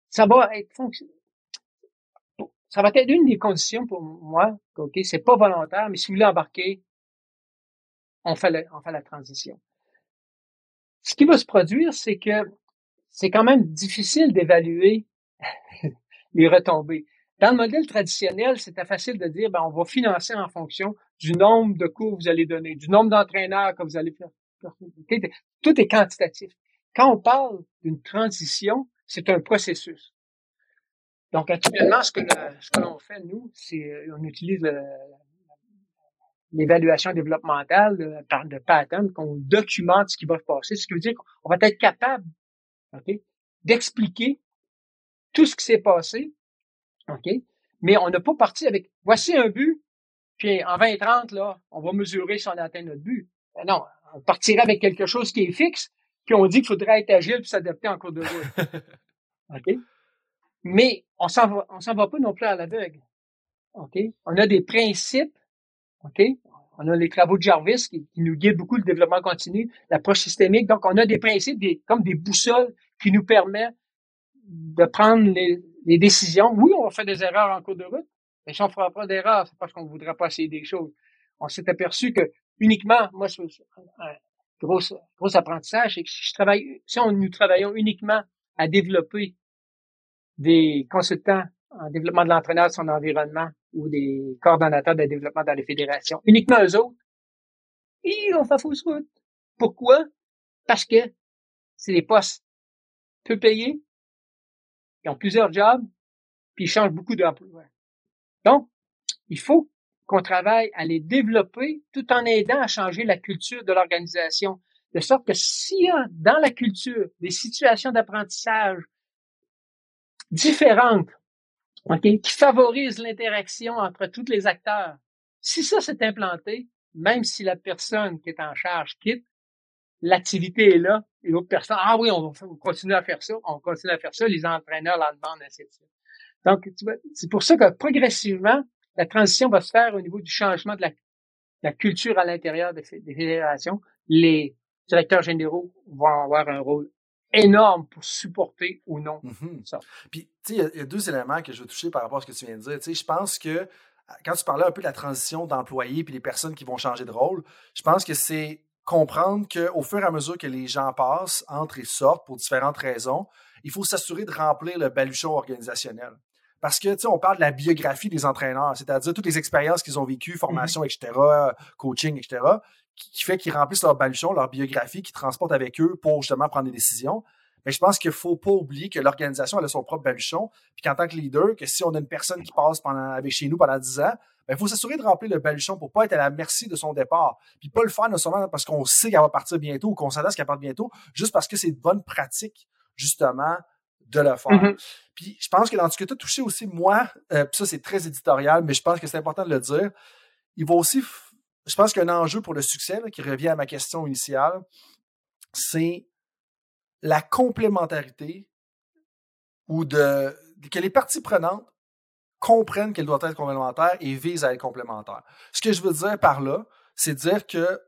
ça va être ça va être une des conditions pour moi, OK, c'est pas volontaire, mais si vous voulez embarquer, on fait, on fait la transition. Ce qui va se produire, c'est que c'est quand même difficile d'évaluer (laughs) les retombées. Dans le modèle traditionnel, c'était facile de dire, ben, on va financer en fonction du nombre de cours que vous allez donner, du nombre d'entraîneurs que vous allez faire. Tout est quantitatif. Quand on parle d'une transition, c'est un processus. Donc, actuellement, ce que, l'on fait, nous, c'est euh, on utilise l'évaluation développementale de, de pattern, qu'on documente ce qui va se passer, ce qui veut dire qu'on va être capable d'expliquer tout ce qui s'est passé, OK? Mais on n'a pas parti avec voici un but, puis en 2030, là, on va mesurer si on a atteint notre but. Ben non, on partirait avec quelque chose qui est fixe, puis on dit qu'il faudrait être agile puis s'adapter en cours de route. (laughs) OK? Mais on s'en va, on s'en va pas non plus à l'aveugle. OK? On a des principes. OK? On a les travaux de Jarvis qui, nous guident beaucoup le développement continu, l'approche systémique. Donc, on a des principes, des, comme des boussoles qui nous permettent de prendre les, décisions. Oui, on faire des erreurs en cours de route, mais si on ne fera pas d'erreurs, c'est parce qu'on ne voudrait pas essayer des choses. On s'est aperçu que uniquement, moi, c'est un gros, gros apprentissage, c'est que si je travaille, si nous travaillons uniquement à développer des consultants en développement de l'entraîneur de son environnement ou des coordonnateurs de développement dans les fédérations, uniquement eux autres, ils ont fait fausse route. Pourquoi? Parce que c'est des postes peu payés, ils ont plusieurs jobs, puis ils changent beaucoup d'emplois. Donc, il faut qu'on travaille à les développer tout en aidant à changer la culture de l'organisation. De sorte que s'il y a dans la culture des situations d'apprentissage différentes, qui favorisent l'interaction entre tous les acteurs, si ça s'est implanté, même si la personne qui est en charge quitte, l'activité est là, et l'autre personne, ah oui, on va continuer à faire ça, on continue à faire ça, les entraîneurs la demandent, suite. Donc, c'est pour ça que progressivement, la transition va se faire au niveau du changement de la, culture à l'intérieur des, fédérations. Les directeurs généraux vont avoir un rôle énorme pour supporter ou non mm-hmm. ça. Puis, tu sais, il y, a deux éléments que je veux toucher par rapport à ce que tu viens de dire. Tu sais, je pense que quand tu parlais un peu de la transition d'employés puis les personnes qui vont changer de rôle, je pense que c'est comprendre qu'au fur et à mesure que les gens passent, entrent et sortent pour différentes raisons, il faut s'assurer de remplir le baluchon organisationnel. Parce que, tu sais, on parle de la biographie des entraîneurs, c'est-à-dire toutes les expériences qu'ils ont vécues, formation, mm-hmm. etc., coaching, etc., qui, fait qu'ils remplissent leur baluchon, leur biographie, qu'ils transportent avec eux pour justement prendre des décisions. Mais je pense qu'il faut pas oublier que l'organisation a son propre baluchon, puis qu'en tant que leader, que si on a une personne qui passe pendant, avec chez nous pendant 10 ans, ben, il faut s'assurer de remplir le baluchon pour pas être à la merci de son départ. Puis pas le faire non seulement parce qu'on sait qu'elle va partir bientôt ou qu'on s'attend qu'elle parte bientôt, juste parce que c'est de bonne pratique, justement, de le faire. Mm-hmm. Puis je pense que dans ce que tu as touché aussi, moi, euh, puis ça c'est très éditorial, mais je pense que c'est important de le dire, il va aussi, je pense qu'un enjeu pour le succès, qui revient à ma question initiale, c'est la complémentarité ou de que les parties prenantes comprennent qu'elles doivent être complémentaires et visent à être complémentaires. Ce que je veux dire par là, c'est dire que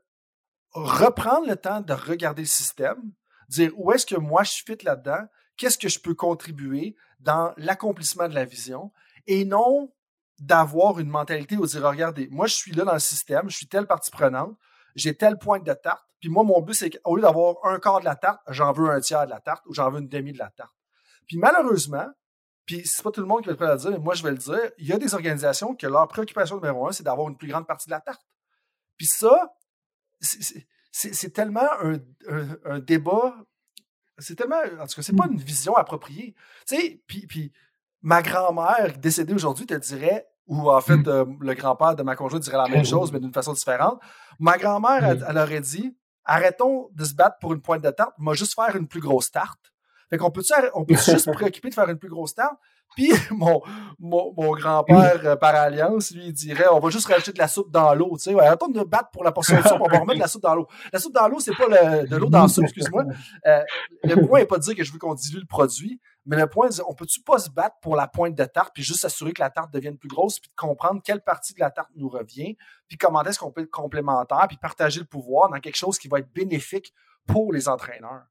reprendre le temps de regarder le système, dire où est-ce que moi je fit là-dedans, qu'est-ce que je peux contribuer dans l'accomplissement de la vision et non d'avoir une mentalité où dire regardez, moi je suis là dans le système, je suis telle partie prenante, j'ai telle pointe de tarte, puis moi mon but c'est qu'au lieu d'avoir un quart de la tarte, j'en veux un tiers de la tarte ou j'en veux une demi de la tarte. Puis malheureusement, puis c'est pas tout le monde qui va être prêt à le dire, mais moi je vais le dire, il y a des organisations que leur préoccupation numéro un, c'est d'avoir une plus grande partie de la tarte. Puis ça, c'est tellement un, débat. C'est tellement. En tout cas, c'est pas une vision appropriée. Tu sais, puis, puis ma grand-mère décédée aujourd'hui te dirait, ou en fait, euh, le grand-père de ma conjointe dirait la même chose, mais d'une façon différente. Ma grand-mère, elle, aurait dit arrêtons de se battre pour une pointe de tarte, moi juste faire une plus grosse tarte. Fait qu'on peut, on peut (laughs) juste préoccuper de faire une plus grosse tarte? Puis (laughs) mon, mon, mon grand-père, euh, par alliance, lui, il dirait on va juste rajouter de la soupe dans l'eau. Tu sais, ouais, attends de battre pour la portion de soupe, on va remettre de la soupe dans l'eau. La soupe dans l'eau, c'est pas le, de l'eau dans la soupe, excuse-moi. Euh, le point n'est pas de dire que je veux qu'on dilue le produit, mais le point, on peut-tu pas se battre pour la pointe de tarte, puis juste s'assurer que la tarte devienne plus grosse, puis comprendre quelle partie de la tarte nous revient, puis comment est-ce qu'on peut être complémentaire, puis partager le pouvoir dans quelque chose qui va être bénéfique pour les entraîneurs?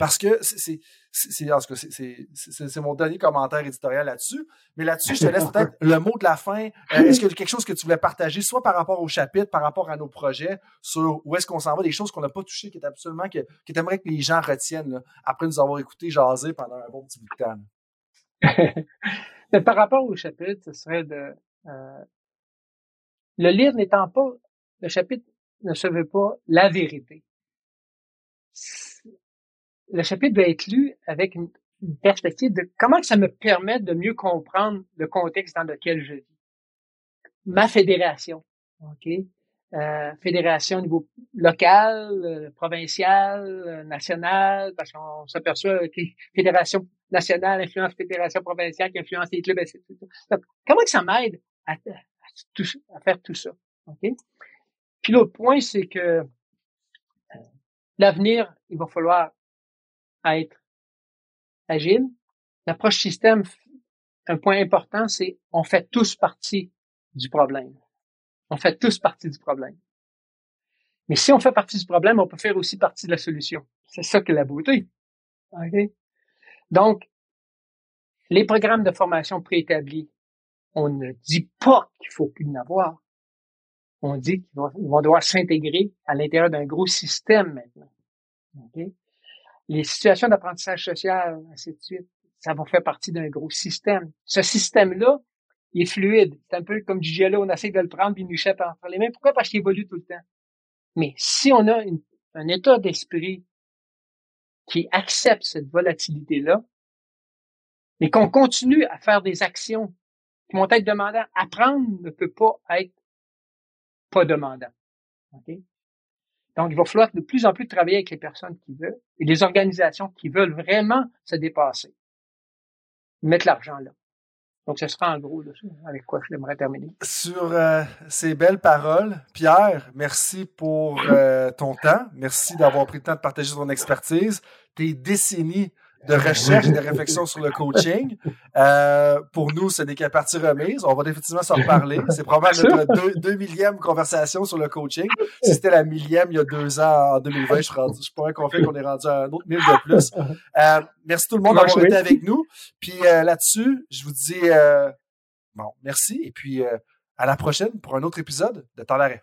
Parce que c'est, c'est, mon dernier commentaire éditorial là-dessus. Mais là-dessus, je te laisse (laughs) peut-être le mot de la fin. Euh, est-ce qu'il y a quelque chose que tu voulais partager, soit par rapport au chapitre, par rapport à nos projets, sur où est-ce qu'on s'en va, des choses qu'on n'a pas touchées, qui est absolument, que, que tu aimerais que les gens retiennent, après nous avoir écouté jaser pendant un bon petit bout de temps? (laughs) par rapport au chapitre, ce serait de, euh, le livre n'étant pas, le chapitre ne se veut pas la vérité le chapitre doit être lu avec une, perspective de comment ça me permet de mieux comprendre le contexte dans lequel je vis. Ma fédération, ok, euh, fédération au niveau local, euh, provincial, euh, national, parce qu'on s'aperçoit que fédération nationale influence fédération provinciale qui influence les clubs, etc. Donc, comment que ça m'aide à, à, faire tout ça, ok? Puis l'autre point, c'est que euh, l'avenir, il va falloir à être agile. L'approche système, un point important, c'est on fait tous partie du problème. On fait tous partie du problème. Mais si on fait partie du problème, on peut faire aussi partie de la solution. C'est ça que la beauté. Donc, les programmes de formation préétablis, on ne dit pas qu'il faut plus en avoir. On dit qu'ils vont, devoir s'intégrer à l'intérieur d'un gros système maintenant les situations d'apprentissage social, ainsi de suite, ça va faire partie d'un gros système. Ce système-là, il est fluide. C'est un peu comme du gelo, on essaie de le prendre puis il nous entre les mains. Pourquoi? Parce qu'il évolue tout le temps. Mais si on a un état d'esprit qui accepte cette volatilité-là, et qu'on continue à faire des actions qui vont être demandantes, apprendre ne peut pas être pas demandant. Okay? Donc, il va falloir de plus en plus travailler avec les personnes qui veulent et les organisations qui veulent vraiment se dépasser. Mettre l'argent là. Donc, ce sera en gros avec quoi j'aimerais terminer. Sur euh, ces belles paroles, Pierre, merci pour euh, ton temps. Merci d'avoir pris le temps de partager ton expertise, tes décennies de recherche et de réflexion sur le coaching. Euh, pour nous, ce n'est qu'à partie remise. On va définitivement s'en reparler. C'est probablement notre deux, millième conversation sur le coaching. Si c'était la millième il y a deux ans, en 2020, je, je suis pas confiant qu'on est rendu à un autre mille de plus. Euh, merci tout le monde d'avoir été avec nous. Puis euh, là-dessus, je vous dis euh, bon, merci et puis euh, à la prochaine pour un autre épisode de Temps d'arrêt.